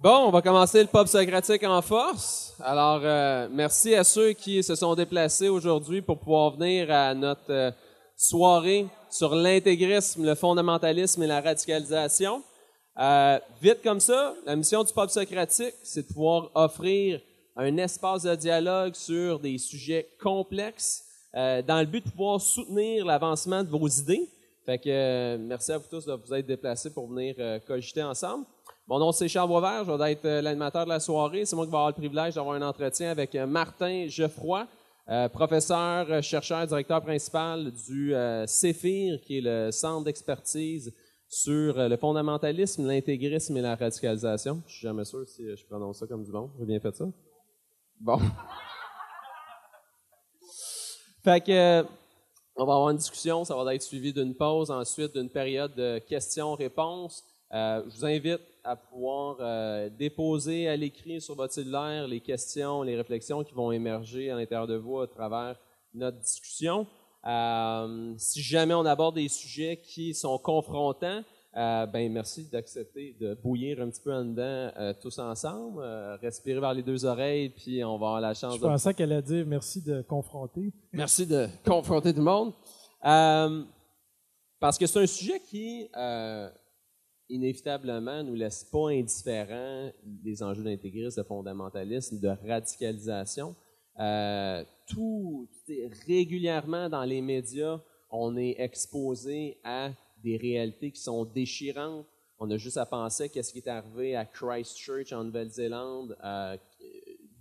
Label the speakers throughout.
Speaker 1: Bon, on va commencer le pub socratique en force. Alors, euh, merci à ceux qui se sont déplacés aujourd'hui pour pouvoir venir à notre euh, soirée sur l'intégrisme, le fondamentalisme et la radicalisation. Euh, vite comme ça, la mission du pub socratique, c'est de pouvoir offrir un espace de dialogue sur des sujets complexes dans le but de pouvoir soutenir l'avancement de vos idées. Fait que merci à vous tous de vous être déplacés pour venir cogiter ensemble. Mon nom, c'est Charles Boisvert. Je vais être euh, l'animateur de la soirée. C'est moi qui vais avoir le privilège d'avoir un entretien avec euh, Martin Geoffroy, euh, professeur, chercheur, directeur principal du CEFIR, qui est le centre d'expertise sur le fondamentalisme, l'intégrisme et la radicalisation. Je suis jamais sûr si je prononce ça comme du bon. J'ai bien fait ça? Bon. fait que, on va avoir une discussion. Ça va être suivi d'une pause, ensuite d'une période de questions-réponses. Je vous invite à pouvoir euh, déposer à l'écrit sur votre cellulaire les questions, les réflexions qui vont émerger à l'intérieur de vous à travers notre discussion. Euh, si jamais on aborde des sujets qui sont confrontants, euh, ben merci d'accepter de bouillir un petit peu en dedans tous ensemble, respirer vers les deux oreilles, puis on va avoir la chance.
Speaker 2: Je pensais qu'elle allait dire merci de confronter.
Speaker 1: Merci de confronter tout le monde, parce que c'est un sujet qui inévitablement, nous laisse pas indifférents des enjeux d'intégrisme, de fondamentalisme, de radicalisation. Euh, tout, régulièrement dans les médias, on est exposé à des réalités qui sont déchirantes. On a juste à penser qu'est-ce qui est arrivé à Christchurch en Nouvelle-Zélande, euh,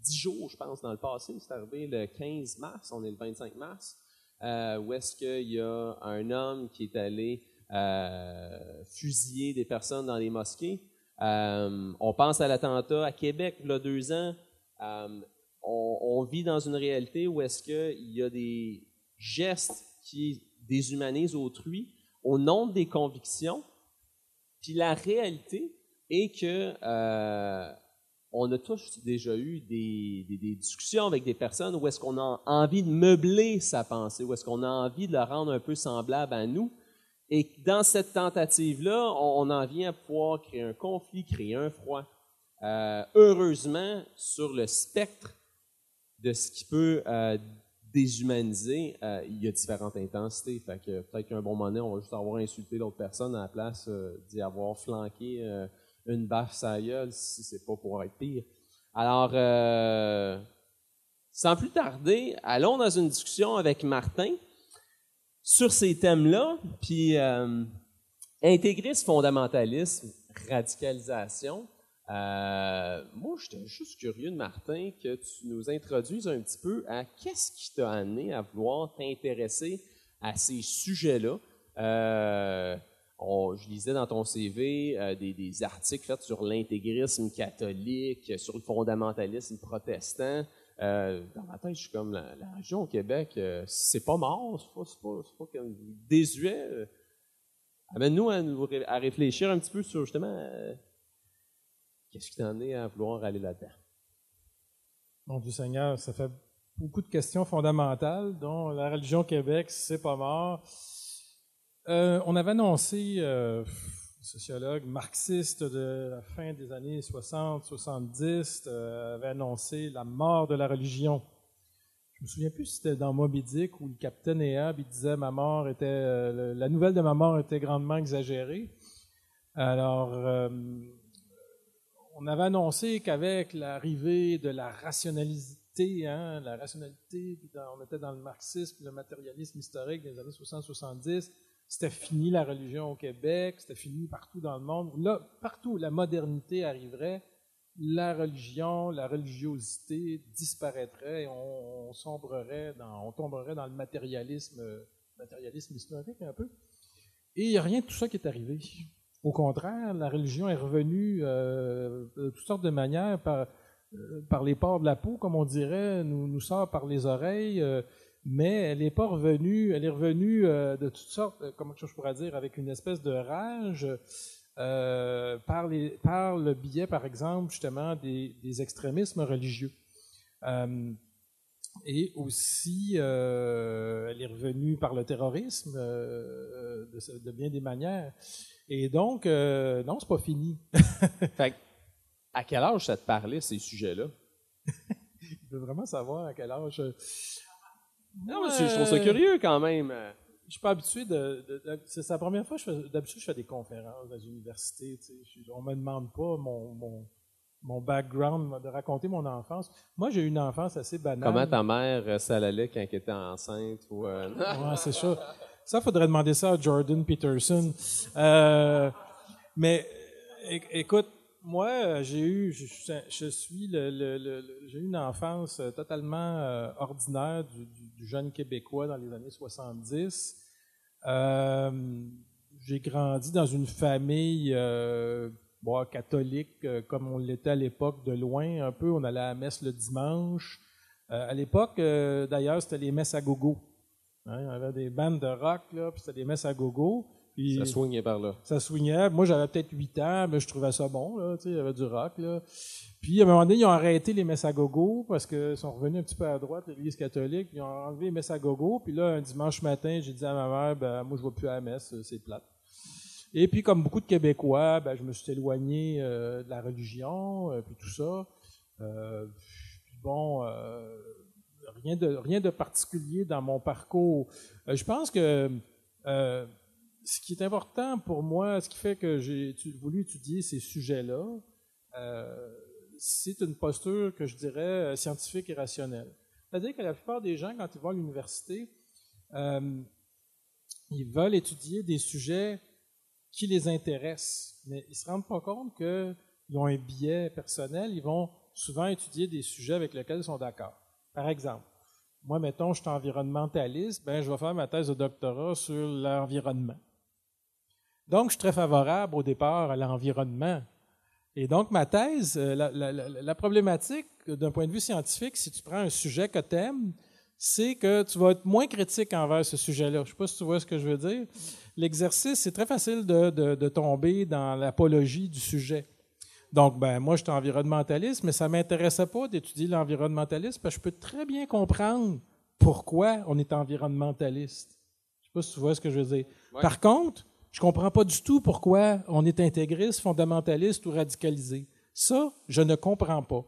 Speaker 1: dix jours, je pense, dans le passé. C'est arrivé le 15 mars, on est le 25 mars, euh, où est-ce qu'il y a un homme qui est allé fusiller des personnes dans les mosquées. Euh, on pense à l'attentat à Québec, il y a deux ans. Euh, on, vit dans une réalité où est-ce qu'il y a des gestes qui déshumanisent autrui au nom des convictions. Puis la réalité est que on a tous déjà eu des, des, discussions avec des personnes où est-ce qu'on a envie de meubler sa pensée, où est-ce qu'on a envie de la rendre un peu semblable à nous. Et dans cette tentative-là, on, en vient à pouvoir créer un conflit, créer un froid. Euh, heureusement, sur le spectre de ce qui peut euh, déshumaniser, euh, il y a différentes intensités. Fait que peut-être qu'un bon moment on va juste avoir insulté l'autre personne à la place d'y avoir flanqué une baffe à gueule si c'est pas pour être pire. Alors, sans plus tarder, allons dans une discussion avec Martin sur ces thèmes-là, puis euh, intégrisme, fondamentalisme, radicalisation. Euh, moi, j'étais juste curieux Martin que tu nous introduises un petit peu à qu'est-ce qui t'a amené à vouloir t'intéresser à ces sujets-là. Euh, je lisais dans ton CV euh, des, des, articles faits sur l'intégrisme catholique, sur le fondamentalisme protestant. Euh, dans ma tête, je suis comme la, région au Québec, euh, c'est pas mort, c'est pas, pas, pas, comme désuet. Euh. Amène-nous à, à, réfléchir un petit peu sur justement qu'est-ce qui t'en est à vouloir aller là-dedans?
Speaker 2: Mon Dieu Seigneur, ça fait beaucoup de questions fondamentales, dont la religion au Québec, c'est pas mort. on avait annoncé sociologue marxiste de la fin des années 60-70 euh, avait annoncé la mort de la religion. Je me souviens plus si c'était dans Moby Dick où le capitaine Ahab disait ma mort était euh, la nouvelle de ma mort était grandement exagérée. Alors euh, on avait annoncé qu'avec l'arrivée de la rationalité, hein, la rationalité, on était dans le marxisme, le matérialisme historique des années 60-70, c'était fini la religion au Québec, c'était fini partout dans le monde. Là, partout où la modernité arriverait, la religion, la religiosité disparaîtrait et on, sombrerait dans, on tomberait dans le matérialisme, matérialisme historique un peu. Et il n'y a rien de tout ça qui est arrivé. Au contraire, la religion est revenue euh, de toutes sortes de manières par, euh, par les pores de la peau, comme on dirait, nous, sort par les oreilles. Euh, mais elle n'est pas revenue, elle est revenue euh, de toutes sortes, euh, comment je pourrais dire, avec une espèce de rage euh, par, les, par le biais, par exemple, justement, des, des extrémismes religieux. et aussi, elle est revenue par le terrorisme de, de, bien des manières. Et donc, non, c'est pas fini.
Speaker 1: fait À quel âge ça te parlait, ces sujets-là?
Speaker 2: Il veut vraiment savoir à quel âge. Euh,
Speaker 1: Non, mais je trouve ça
Speaker 2: euh,
Speaker 1: curieux quand même.
Speaker 2: Je suis pas habitué de. de- de- c'est la première fois que. D'habitude, je fais des conférences sais. Je- on me demande pas mon, mon, mon background, de raconter mon enfance. Moi, j'ai eu une enfance assez banale.
Speaker 1: Comment ta mère euh, ça allait quand elle était enceinte? Ou, euh,
Speaker 2: Ouais, c'est ça. Ça, faudrait demander ça à Jordan Peterson. Euh, mais écoute, moi, euh, j'ai eu, je, suis le, le- le- le- j'ai eu une enfance euh, totalement euh, ordinaire du, du- jeune Québécois dans les années 70. Euh, j'ai grandi dans une famille euh, bon, catholique, euh, comme on l'était à l'époque, de loin un peu. On allait à la messe le dimanche. À l'époque, d'ailleurs, c'était les messes à gogo. Hein, il y avait des bandes de rock, là, puis c'était des messes à gogo. Puis
Speaker 1: ça soignait par là.
Speaker 2: ça swingait. Moi, j'avais peut-être 8 ans, mais je trouvais ça bon, là, il y avait du rock, là. Puis, à un moment donné, ils ont arrêté les messes à gogo parce qu'ils sont revenus un petit peu à droite, l'Église catholique, puis ils ont enlevé les messes à gogo. Puis là, un dimanche matin, j'ai dit à ma mère, ben, moi, je ne vais plus à la messe, c'est plate. Et puis, comme beaucoup de Québécois, ben, je me suis éloigné euh, de la religion, euh, puis tout ça. Euh, puis bon, euh, rien, de, rien de particulier dans mon parcours. Euh, je pense que euh, ce qui est important pour moi, ce qui fait que j'ai voulu étudier ces sujets-là, euh, c'est une posture que je dirais euh, scientifique et rationnelle. C'est-à-dire que la plupart des gens, quand ils vont à l'université, euh, ils veulent étudier des sujets qui les intéressent, mais ils ne se rendent pas compte qu'ils ont un biais personnel, ils vont souvent étudier des sujets avec lesquels ils sont d'accord. Par exemple, moi, mettons, je suis environnementaliste, ben, je vais faire ma thèse de doctorat sur l'environnement. Donc, je suis très favorable au départ à l'environnement. Et donc, ma thèse, euh, la, la- la- la problématique d'un point de vue scientifique, si tu prends un sujet que tu aimes, c'est que tu vas être moins critique envers ce sujet-là. Je ne sais pas si tu vois ce que je veux dire. L'exercice, c'est très facile de, de- de tomber dans l'apologie du sujet. Donc, ben, moi, je suis environnementaliste, mais ça ne m'intéressait pas d'étudier l'environnementalisme parce que je peux très bien comprendre pourquoi on est environnementaliste. Je ne sais pas si tu vois ce que je veux dire.
Speaker 1: Ouais.
Speaker 2: Par contre, je ne comprends pas du tout pourquoi on est intégriste, fondamentaliste ou radicalisé. Ça, je ne comprends pas.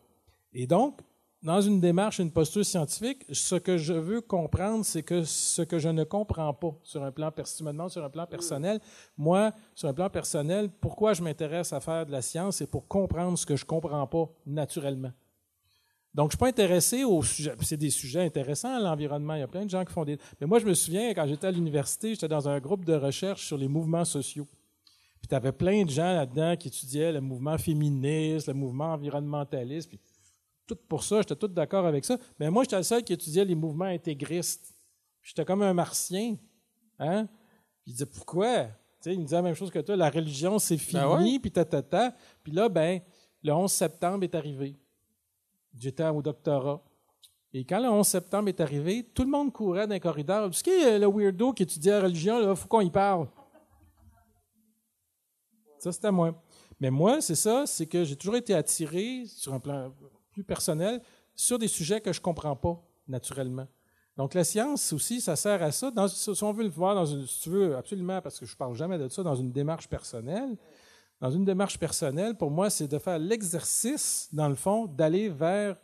Speaker 2: Et donc, dans une démarche, une posture scientifique, ce que je veux comprendre, c'est que ce que je ne comprends pas sur un plan personnellement, sur un plan personnel, moi, sur un plan personnel, pourquoi je m'intéresse à faire de la science, c'est pour comprendre ce que je ne comprends pas naturellement? Donc, je ne suis pas intéressé aux sujets. C'est des sujets intéressants, l'environnement. Il y a plein de gens qui font des. Mais moi, je me souviens, quand j'étais à l'université, j'étais dans un groupe de recherche sur les mouvements sociaux. Puis tu avais plein de gens là-dedans qui étudiaient le mouvement féministe, le mouvement environnementaliste. Puis tout pour ça, j'étais tout d'accord avec ça. Mais moi, j'étais le seul qui étudiait les mouvements intégristes. J'étais comme un martien. Hein? Puis il disait pourquoi? Tu sais, il me disait la même chose que toi, la religion, c'est fini,
Speaker 1: Ben ouais.
Speaker 2: puis ta, ta, ta. Puis là, ben, le 11 septembre est arrivé. J'étais au doctorat. Et quand le 11 septembre est arrivé, tout le monde courait dans les corridors. Ce qui est le weirdo qui étudiait la religion, il faut qu'on y parle. Ça, c'était moi. Mais moi, c'est ça, c'est que j'ai toujours été attiré, sur un plan plus personnel, sur des sujets que je ne comprends pas naturellement. Donc, la science aussi, ça sert à ça. Si on veut le voir, si tu veux, absolument, parce que je ne parle jamais de ça, dans une démarche personnelle, dans une démarche personnelle, pour moi, c'est de faire l'exercice, dans le fond, d'aller vers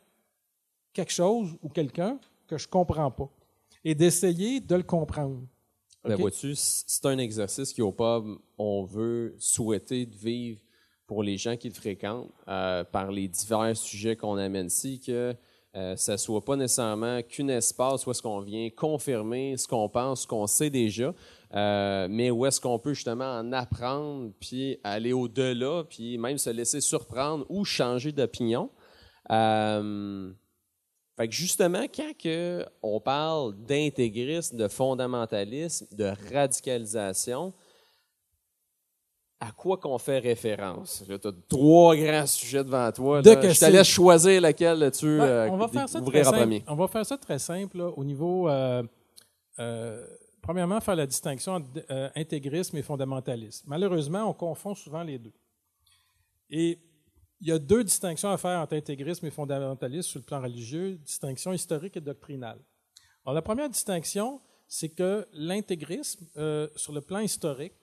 Speaker 2: quelque chose ou quelqu'un que je ne comprends pas et d'essayer de le comprendre.
Speaker 1: Ben,
Speaker 2: OK?
Speaker 1: vois-tu, c'est un exercice qui, au pub, on veut souhaiter de vivre pour les gens qui le fréquentent euh, par les divers sujets qu'on amène ici, que euh, ça soit pas nécessairement qu'un espace où est-ce qu'on vient confirmer ce qu'on pense, ce qu'on sait déjà, euh, mais où est-ce qu'on peut justement en apprendre, puis aller au-delà, puis même se laisser surprendre ou changer d'opinion. Euh, fait que justement, quand que on parle d'intégrisme, de fondamentalisme, de radicalisation, à quoi qu'on fait référence? Tu as trois grands sujets devant toi.
Speaker 2: De
Speaker 1: là.
Speaker 2: que
Speaker 1: Je te laisse choisir lequel tu
Speaker 2: Ouais, on va faire ça très
Speaker 1: ouvrir en
Speaker 2: simple.
Speaker 1: premier.
Speaker 2: On va faire ça très simple là, au niveau. euh, euh, premièrement, faire la distinction entre euh, intégrisme et fondamentalisme. Malheureusement, on confond souvent les deux. Et il y a deux distinctions à faire entre intégrisme et fondamentalisme sur le plan religieux, distinction historique et doctrinale. Alors, la première distinction, c'est que l'intégrisme, euh, sur le plan historique,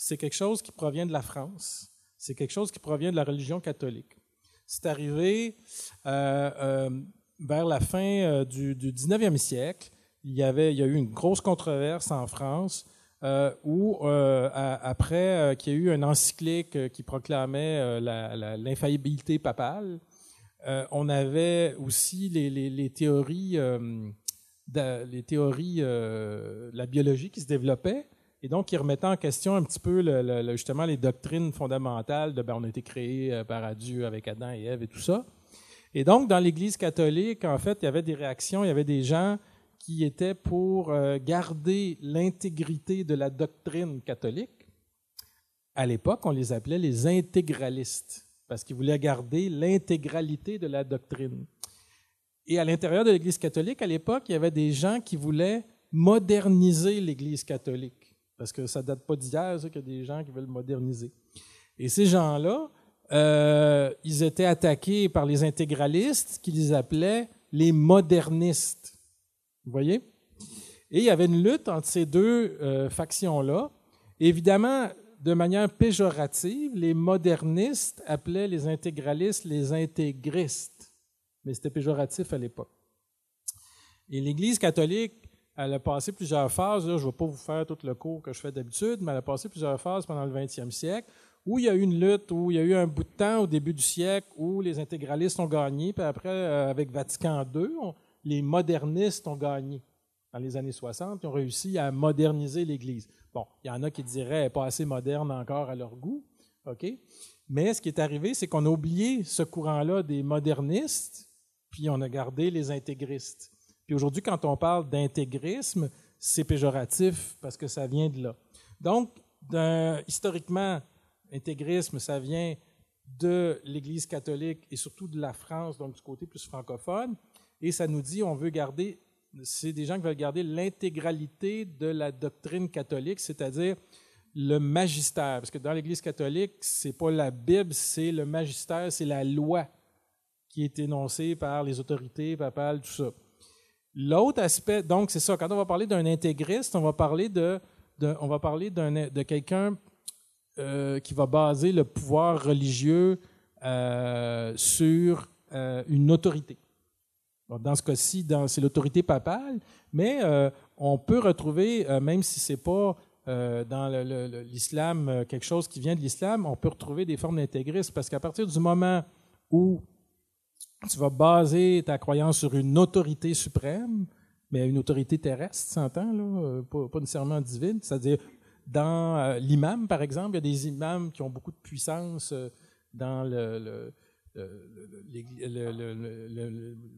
Speaker 2: c'est quelque chose qui provient de la France. C'est quelque chose qui provient de la religion catholique. c'est arrivé vers la fin du, du 19e siècle. Il y, avait, il y a eu une grosse controverse en France euh, où, euh, après qu'il y a eu un encyclique qui proclamait l'infaillibilité papale, on avait aussi les théories, les théories de la biologie qui se développaient et donc qui remettaient en question un petit peu justement les doctrines fondamentales de ben, on a été créé par Dieu avec Adam et Ève et tout ça. Et donc, dans l'Église catholique, en fait, il y avait des réactions, il y avait des gens qui étaient pour euh, garder l'intégrité de la doctrine catholique. À l'époque, on les appelait les intégralistes, parce qu'ils voulaient garder l'intégralité de la doctrine. Et à l'intérieur de l'Église catholique, à l'époque, il y avait des gens qui voulaient moderniser l'Église catholique, parce que ça date pas d'hier, qu'il y a des gens qui veulent moderniser. Et ces gens-là, euh, ils étaient attaqués par les intégralistes, qui les appelaient les modernistes. Vous voyez? Et il y avait une lutte entre ces deux euh, factions-là. Évidemment, de manière péjorative, les modernistes appelaient les intégralistes les intégristes. Mais c'était péjoratif à l'époque. Et l'Église catholique, elle a passé plusieurs phases. je ne vais pas vous faire tout le cours que je fais d'habitude, mais elle a passé plusieurs phases pendant le 20e siècle où il y a eu une lutte, où il y a eu un bout de temps au début du siècle où les intégralistes ont gagné, puis après, euh, avec Vatican II, les modernistes ont gagné dans les années 60, ils ont réussi à moderniser l'Église. Bon, il y en a qui diraient pas assez moderne encore à leur goût, OK? Mais ce qui est arrivé, c'est qu'on a oublié ce courant-là des modernistes, puis on a gardé les intégristes. Puis aujourd'hui, quand on parle d'intégrisme, c'est péjoratif parce que ça vient de là. Donc, historiquement, intégrisme, ça vient de l'Église catholique et surtout de la France, donc du côté plus francophone. Et ça nous dit, on veut garder, c'est des gens qui veulent garder l'intégralité de la doctrine catholique, c'est-à-dire le magistère. Parce que dans l'Église catholique, c'est pas la Bible, c'est le magistère, c'est la loi qui est énoncée par les autorités papales, tout ça. L'autre aspect, donc c'est ça, quand on va parler d'un intégriste, on va parler de, on va parler de quelqu'un euh, qui va baser le pouvoir religieux euh, sur euh, une autorité. dans ce cas-ci, c'est l'autorité papale, mais on peut retrouver, même si ce n'est pas dans l'islam quelque chose qui vient de l'islam, on peut retrouver des formes d'intégrisme parce qu'à partir du moment où tu vas baser ta croyance sur une autorité suprême, mais une autorité terrestre, s'entend, là, pas, nécessairement divine, c'est-à-dire dans euh, l'imam, par exemple, il y a des imams qui ont beaucoup de puissance euh, dans le,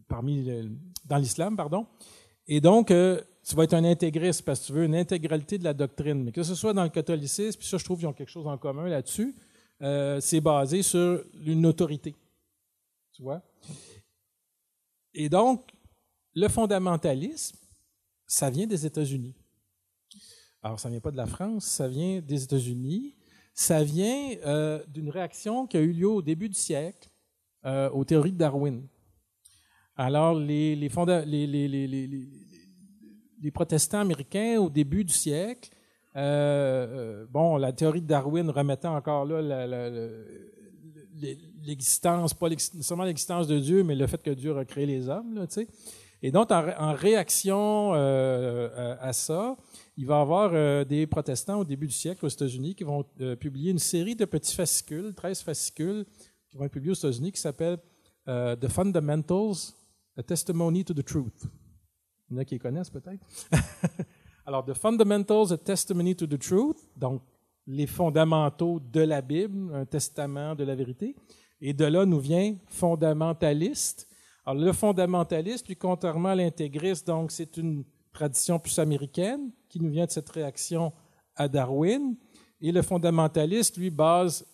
Speaker 2: parmi dans l'islam, pardon. Et donc, euh, tu vas être un intégriste parce que tu veux une intégralité de la doctrine. Mais que ce soit dans le catholicisme, puis ça, je trouve qu'ils ont quelque chose en commun là-dessus, c'est basé sur une autorité. Et donc, le fondamentalisme, ça vient des États-Unis. Alors, ça ne vient pas de la France, ça vient des États-Unis. Ça vient euh, d'une réaction qui a eu lieu au début du siècle euh, aux théories de Darwin. Alors, les, les, protestants américains, au début du siècle, euh, bon, la théorie de Darwin remettait encore là l'existence, pas seulement l'existence de Dieu, mais le fait que Dieu a créé les hommes, là. Et donc, en, réaction à ça, il va y avoir euh, des protestants au début du siècle aux États-Unis qui vont euh, publier une série de petits fascicules, 13 fascicules, qui vont être publiés aux États-Unis, qui s'appellent euh, The Fundamentals, A Testimony to the Truth. Il y en a qui les connaissent peut-être. Alors, The Fundamentals, A Testimony to the Truth, donc les fondamentaux de la Bible, un testament de la vérité. Et de là nous vient fondamentaliste. Alors, le fondamentaliste, lui, contrairement à l'intégriste, donc c'est une tradition plus américaine qui nous vient de cette réaction à Darwin. Et le fondamentaliste, lui, base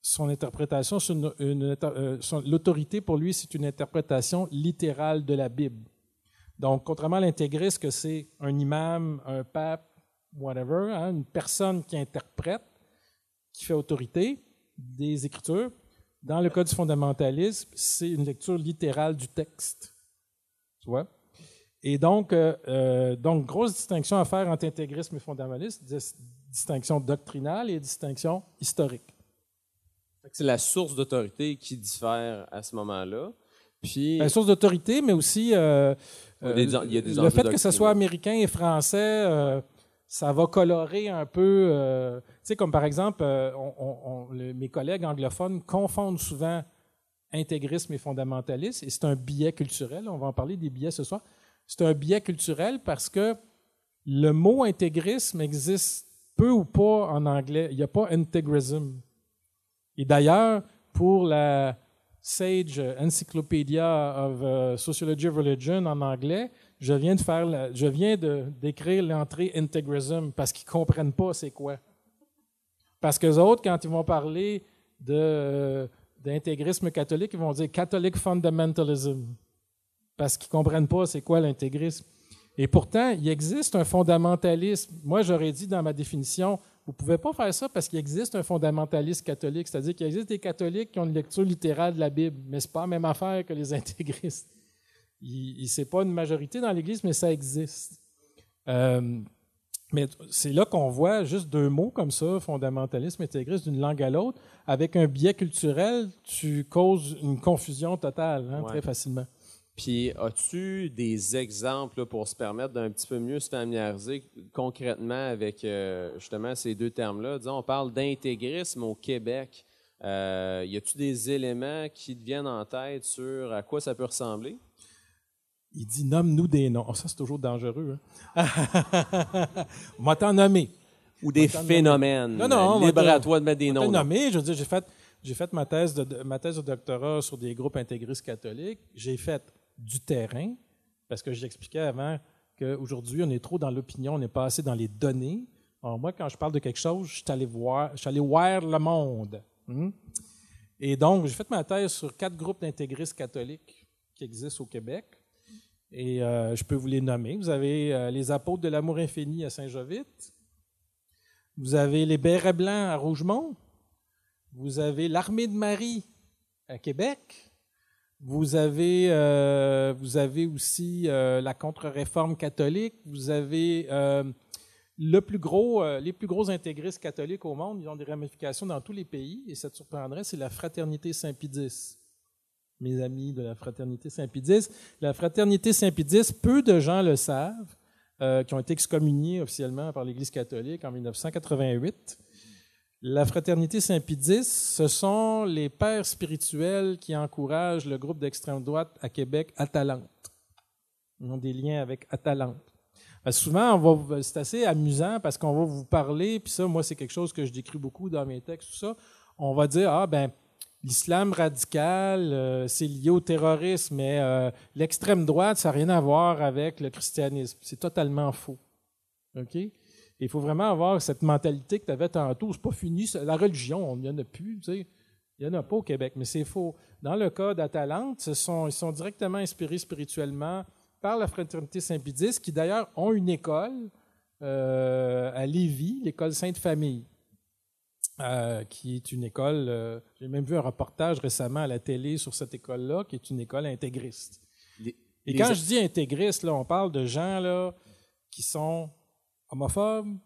Speaker 2: son interprétation sur une, euh, l'autorité pour lui, c'est une interprétation littérale de la Bible. Donc, contrairement à l'intégriste, que c'est un imam, un pape, whatever, hein, une personne qui interprète, qui fait autorité des Écritures, dans le cas du fondamentalisme, c'est une lecture littérale du texte. Tu vois? Et donc, euh, euh, donc, grosse distinction à faire entre intégrisme et fondamentalisme, distinction doctrinale et distinction historique.
Speaker 1: C'est la source d'autorité qui diffère à ce moment-là. Puis,
Speaker 2: La source d'autorité, mais aussi euh, euh,
Speaker 1: il y a des
Speaker 2: le fait que ce soit américain et français, euh, ça va colorer un peu. euh, tu sais, comme par exemple, euh, mes collègues anglophones confondent souvent intégrisme et fondamentalisme, et c'est un biais culturel. On va en parler des biais ce soir. C'est un biais culturel parce que le mot intégrisme existe peu ou pas en anglais. Il n'y a pas integrism. Et d'ailleurs, pour la Sage Encyclopedia of euh, Sociology of Religion en anglais, je viens de faire, je viens de d'écrire l'entrée integrism parce qu'ils comprennent pas c'est quoi. Parce que les autres, quand ils vont parler de d'intégrisme catholique, ils vont dire Catholic fundamentalism parce qu'ils comprennent pas c'est quoi l'intégrisme. Et pourtant, il existe un fondamentalisme. Moi, j'aurais dit dans ma définition, vous ne pouvez pas faire ça parce qu'il existe un fondamentaliste catholique, c'est-à-dire qu'il existe des catholiques qui ont une lecture littérale de la Bible, mais ce n'est pas la même affaire que les intégristes. Ce n'est pas une majorité dans l'Église, mais ça existe. Euh, mais c'est là qu'on voit juste deux mots comme ça, fondamentalisme, intégriste, d'une langue à l'autre. Avec un biais culturel, tu causes une confusion totale, hein,
Speaker 1: Ouais.
Speaker 2: très facilement.
Speaker 1: Puis, as-tu des exemples là, pour se permettre d'un petit peu mieux se familiariser concrètement avec euh, justement ces deux termes-là? Disons, on parle d'intégrisme au Québec. Euh, y a-tu des éléments qui te viennent en tête sur à quoi ça peut ressembler?
Speaker 2: Il dit nomme-nous des noms. Oh, ça, c'est toujours dangereux. Hein? on m'a t'en nommer.
Speaker 1: Ou des phénomènes?
Speaker 2: Non, non, on va
Speaker 1: Libre à toi de mettre des noms.
Speaker 2: nommé, je veux dire, j'ai fait, j'ai fait ma, thèse de, de- ma thèse de doctorat sur des groupes intégristes catholiques. J'ai fait du terrain, parce que j'expliquais avant qu'aujourd'hui, on est trop dans l'opinion, on n'est pas assez dans les données. Alors, moi, quand je parle de quelque chose, je suis allé voir, je suis allé voir le monde. Hmm? Et donc, j'ai fait ma thèse sur quatre groupes d'intégristes catholiques qui existent au Québec. Et euh, je peux vous les nommer. Vous avez euh, les apôtres de l'amour infini à Saint-Jovite. Vous avez les bérets blancs à Rougemont. Vous avez l'armée de Marie à Québec. Vous avez, euh, vous avez aussi la contre-réforme catholique. Vous avez le plus gros, les plus gros intégristes catholiques au monde. Ils ont des ramifications dans tous les pays. Et ça te surprendrait, c'est la fraternité Saint-Pédis. Mes amis de la fraternité Saint-Pédis. La fraternité Saint-Pédis, peu de gens le savent, euh, qui ont été excommuniés officiellement par l'Église catholique en 1988. La fraternité Saint-Pédis, ce sont les pères spirituels qui encouragent le groupe d'extrême droite à Québec, Atalante. Ils ont des liens avec Atalante. Que souvent, c'est assez amusant parce qu'on va vous parler, puis ça, moi, c'est quelque chose que je décris beaucoup dans mes textes, tout ça. On va dire, ah, ben, l'islam radical, euh, c'est lié au terrorisme, mais euh, l'extrême droite, ça n'a rien à voir avec le christianisme. C'est totalement faux. OK? Il faut vraiment avoir cette mentalité que tu avais tantôt. C'est pas fini. La religion, il n'y en a plus. Il n'y en a pas au Québec, mais c'est faux. Dans le cas d'Atalante, ils sont directement inspirés spirituellement par la fraternité Saint-Pédis, qui d'ailleurs ont une école euh, à Lévis, l'école Sainte-Famille, euh, qui est une école, euh, j'ai même vu un reportage récemment à la télé sur cette école-là, qui est une école intégriste.
Speaker 1: Les-
Speaker 2: Et
Speaker 1: les-
Speaker 2: quand je dis intégriste, là, on parle de gens là, qui sont homophobes,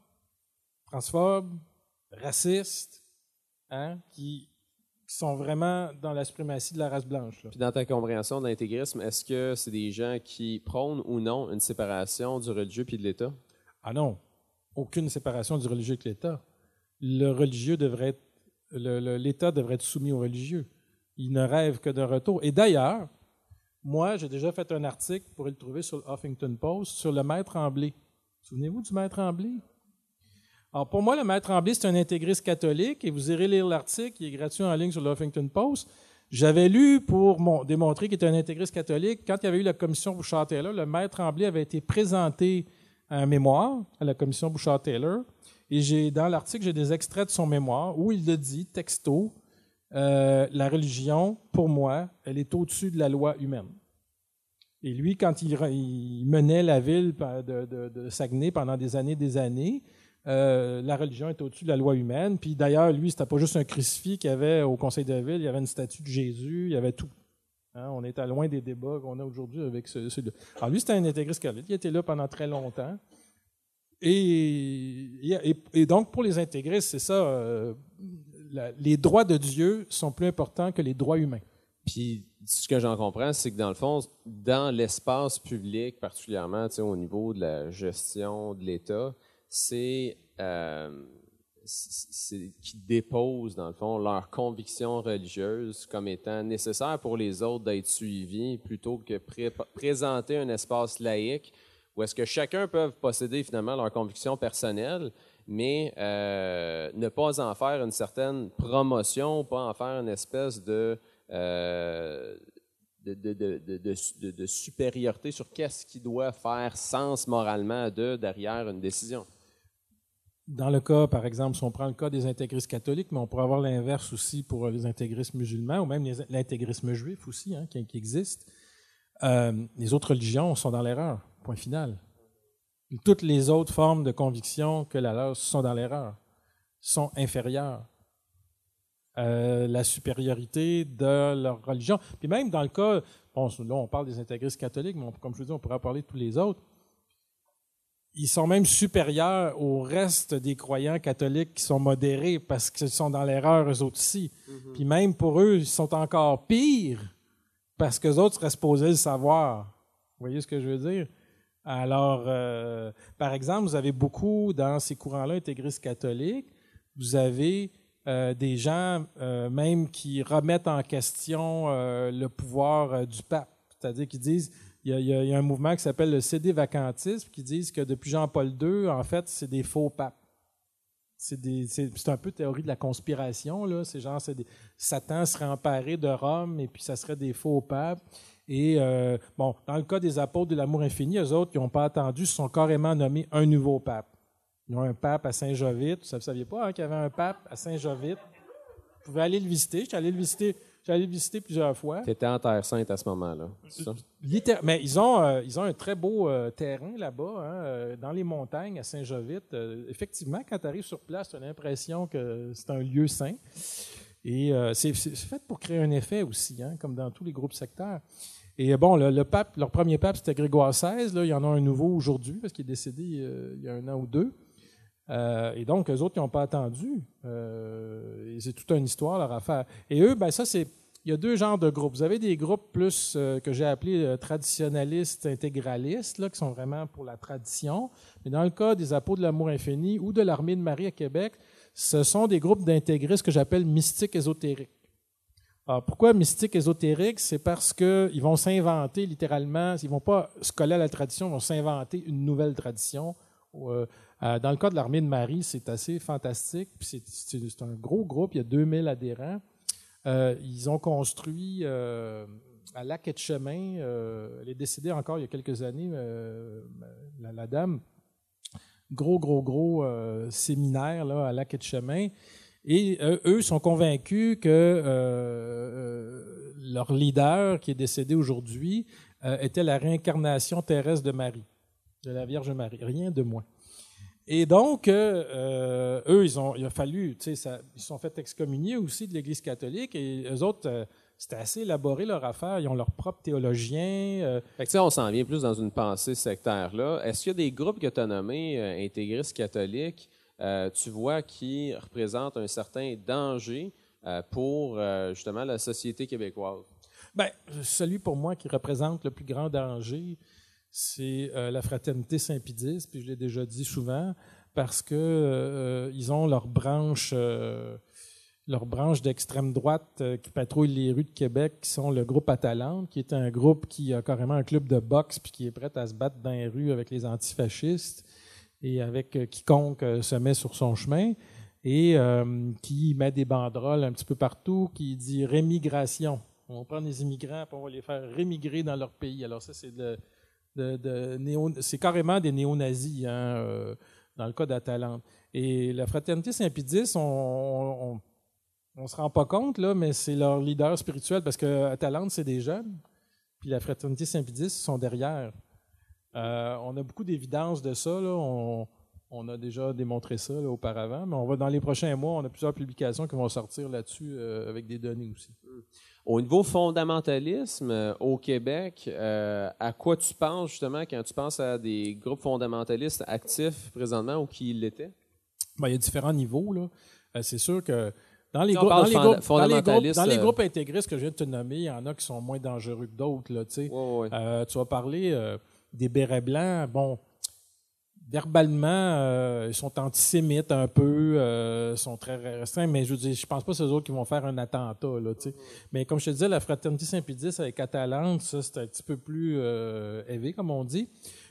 Speaker 2: transphobes, racistes, hein, qui, qui sont vraiment dans la suprématie de la race blanche. là.
Speaker 1: Puis dans ta compréhension de l'intégrisme, est-ce que c'est des gens qui prônent ou non une séparation du religieux puis de l'État?
Speaker 2: Ah non, aucune séparation du religieux avec l'État. Le religieux devrait l'État devrait être soumis au religieux. Il ne rêve que d'un retour. Et d'ailleurs, moi, j'ai déjà fait un article, vous pourrez le trouver sur le Huffington Post, sur le maître Tremblay. Souvenez-vous du maître Tremblay? Alors, pour moi, le maître Tremblay, c'est un intégriste catholique, et vous irez lire l'article, il est gratuit en ligne sur le Huffington Post. J'avais lu pour mon- démontrer qu'il était un intégriste catholique. Quand il y avait eu la commission Bouchard-Taylor, le maître Tremblay avait été présenté un mémoire à la commission Bouchard-Taylor. Et j'ai, dans l'article, j'ai des extraits de son mémoire où il le dit, texto, euh, la religion, pour moi, elle est au-dessus de la loi humaine. Et lui, quand il, menait la ville de, Saguenay pendant des années des années, euh, la religion est au-dessus de la loi humaine. Puis d'ailleurs, lui, c'était pas juste un crucifix qu'il y avait au conseil de ville, il y avait une statue de Jésus, il y avait tout. Hein, on est à loin des débats qu'on a aujourd'hui avec ce, ce- Alors lui, c'était un intégriste catholique, il était là pendant très longtemps. Et, donc, pour les intégristes, c'est ça. euh, les droits de Dieu sont plus importants que les droits humains.
Speaker 1: Puis, ce que j'en comprends, c'est que dans le fond, dans l'espace public, particulièrement au niveau de la gestion de l'État, c'est euh, qui déposent, dans le fond, leurs convictions religieuses comme étant nécessaires pour les autres d'être suivis plutôt que présenter un espace laïque où est-ce que chacun peut posséder finalement leurs convictions personnelles, mais euh, ne pas en faire une certaine promotion, pas en faire une espèce de, euh, de, de, de, supériorité sur qu'est-ce qui doit faire sens moralement de derrière une décision?
Speaker 2: Dans le cas, par exemple, si on prend le cas des intégristes catholiques, mais on pourrait avoir l'inverse aussi pour les intégristes musulmans ou même l'intégrisme juif aussi, hein, qui, existe. Euh, les autres religions sont dans l'erreur, point final. Toutes les autres formes de conviction que la leur sont dans l'erreur, sont inférieures. Euh, la supériorité de leur religion. Puis même dans le cas, bon, là on parle des intégristes catholiques, mais comme je vous dis, on pourrait parler de tous les autres. Ils sont même supérieurs au reste des croyants catholiques qui sont modérés parce qu'ils sont dans l'erreur eux autres aussi. Mm-hmm. Puis même pour eux, ils sont encore pires parce que les autres seraient supposés le savoir. Vous voyez ce que je veux dire? Alors, euh, par exemple, vous avez beaucoup dans ces courants-là intégristes catholiques, vous avez euh, des gens euh, même qui remettent en question le pouvoir du pape. C'est-à-dire qu'ils disent, il y, a, un mouvement qui s'appelle le CD vacantisme qui disent que depuis Jean-Paul II, en fait, c'est des faux papes. C'est un peu théorie de la conspiration. Là. C'est genre, des, Satan serait emparé de Rome et puis ça serait des faux papes. Et euh, bon, dans le cas des apôtres de l'amour infini, eux autres qui n'ont pas attendu se sont carrément nommés un nouveau pape. Ils ont un pape à Saint-Jovite. Vous ne saviez pas hein, qu'il y avait un pape à Saint-Jovite? Vous pouvez aller le visiter. Je suis allé le visiter, allé le visiter plusieurs fois.
Speaker 1: Tu étais en Terre Sainte à ce moment-là.
Speaker 2: Mais ils ont, euh, ils ont un très beau euh, terrain là-bas, hein, dans les montagnes à Saint-Jovite. effectivement, quand tu arrives sur place, tu as l'impression que c'est un lieu saint. Et c'est fait pour créer un effet aussi, hein, comme dans tous les groupes sectaires. Et bon, le, pape, leur premier pape, c'était Grégoire XVI. Il y en a un nouveau aujourd'hui parce qu'il est décédé euh, il y a un an ou deux. Euh, et donc, eux autres, ils n'ont pas attendu. Euh, c'est toute une histoire, leur affaire. Et eux, ben ça, c'est. Il y a deux genres de groupes. Vous avez des groupes plus que j'ai appelés traditionnalistes, intégralistes, là, qui sont vraiment pour la tradition. Mais dans le cas des apôtres de l'amour infini ou de l'armée de Marie à Québec, ce sont des groupes d'intégristes que j'appelle mystiques ésotériques. Alors, pourquoi mystique ésotérique? C'est parce qu'ils vont s'inventer littéralement, ils ne vont pas se coller à la tradition, ils vont s'inventer une nouvelle tradition. Euh, euh, dans le cas de l'Armée de Marie, c'est assez fantastique. C'est un gros groupe, il y a 2000 adhérents. Euh, ils ont construit à Lac et Chemin, elle est décédée encore il y a quelques années, la, dame, gros, gros, gros séminaire là, à Lac et Chemin. Et euh, eux sont convaincus que euh, euh, leur leader, qui est décédé aujourd'hui, était la réincarnation terrestre de Marie, de la Vierge Marie, rien de moins. Et donc, eux, ils ont, il a fallu, tu sais, ils sont fait excommunier aussi de l'Église catholique, et eux autres, c'était assez élaboré leur affaire. Ils ont leur propre théologien.
Speaker 1: Fait on s'en vient plus dans une pensée sectaire-là. Est-ce qu'il y a des groupes que tu as nommés intégristes catholiques euh, tu vois qui représente un certain danger euh, pour euh, justement la société québécoise?
Speaker 2: Bien, celui pour moi qui représente le plus grand danger, c'est la fraternité Saint-Pédis, puis je l'ai déjà dit souvent, parce que ils ont leur branche, leur branche d'extrême droite qui patrouille les rues de Québec, qui sont le groupe Atalante, qui est un groupe qui a carrément un club de boxe puis qui est prêt à se battre dans les rues avec les antifascistes et avec euh, quiconque euh, se met sur son chemin et euh, qui met des banderoles un petit peu partout, qui dit rémigration. On prend des immigrants et on va les faire rémigrer dans leur pays. Alors ça, c'est de, c'est carrément des néo-nazis hein, dans le cas d'Atalante. Et la Fraternité Saint-Pédis, on, on, se rend pas compte, là, mais c'est leur leader spirituel parce que Atalante, c'est des jeunes, puis la Fraternité Saint-Pédis sont derrière. Euh, on a beaucoup d'évidence de ça. On, a déjà démontré ça auparavant, mais on va dans les prochains mois, on a plusieurs publications qui vont sortir là-dessus euh, avec des données aussi.
Speaker 1: Au niveau fondamentalisme euh, au Québec, à quoi tu penses justement quand tu penses à des groupes fondamentalistes actifs présentement ou qui l'étaient?
Speaker 2: Ben, il y a différents niveaux. C'est sûr que Dans les, dans groupes, dans les groupes,
Speaker 1: fondamentaliste,
Speaker 2: dans les groupes intégristes que je viens de te nommer, il y en a qui sont moins dangereux que d'autres. Là, tu sais.
Speaker 1: Ouais, ouais, ouais.
Speaker 2: Tu vas parler des bérets blancs. Bon, verbalement, euh, ils sont antisémites un peu, euh, sont très restreints, mais je veux dire, je pense pas que c'est eux autres qui vont faire un attentat. Là, tu sais. Mais comme je te disais, la fraternité Saint-Pédis avec Catalante, ça, c'est un petit peu plus euh, élevé, comme on dit.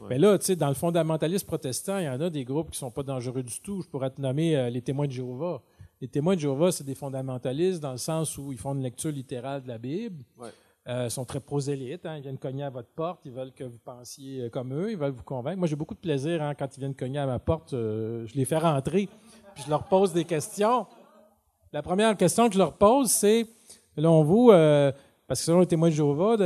Speaker 2: Mais là, tu sais, dans le fondamentalisme protestant, il y en a des groupes qui sont pas dangereux du tout. Je pourrais te nommer euh, les témoins de Jéhovah. Les témoins de Jéhovah, c'est des fondamentalistes dans le sens où ils font une lecture littérale de la Bible.
Speaker 1: Ouais.
Speaker 2: Euh, sont très prosélytes. hein. Ils viennent cogner à votre porte. Ils veulent que vous pensiez euh, comme eux. Ils veulent vous convaincre. Moi, j'ai beaucoup de plaisir hein, quand ils viennent cogner à ma porte. euh, je les fais rentrer. Puis je leur pose des questions. La première question que je leur pose, c'est, selon vous, parce que selon les témoins de Jéhovah,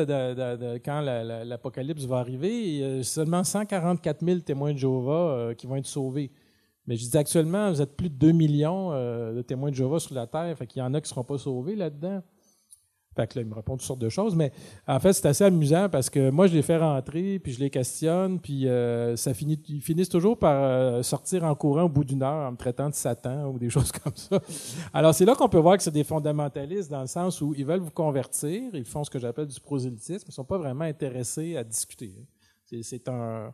Speaker 2: quand la- la- l'Apocalypse va arriver, il y a seulement 144 000 témoins de Jéhovah qui vont être sauvés. Mais je dis actuellement, vous êtes plus de 2 millions de témoins de Jéhovah sur la Terre, fait qu'il y en a qui ne seront pas sauvés là-dedans. Fait que là, ils me répondent toutes sortes de choses, mais en fait, c'est assez amusant parce que moi, je les fais rentrer, puis je les questionne, puis euh, ça finit, ils finissent toujours par euh, sortir en courant au bout d'une heure en me traitant de Satan ou des choses comme ça. Alors, c'est là qu'on peut voir que c'est des fondamentalistes dans le sens où ils veulent vous convertir, ils font ce que j'appelle du prosélytisme, ils ne sont pas vraiment intéressés à discuter. C'est, un,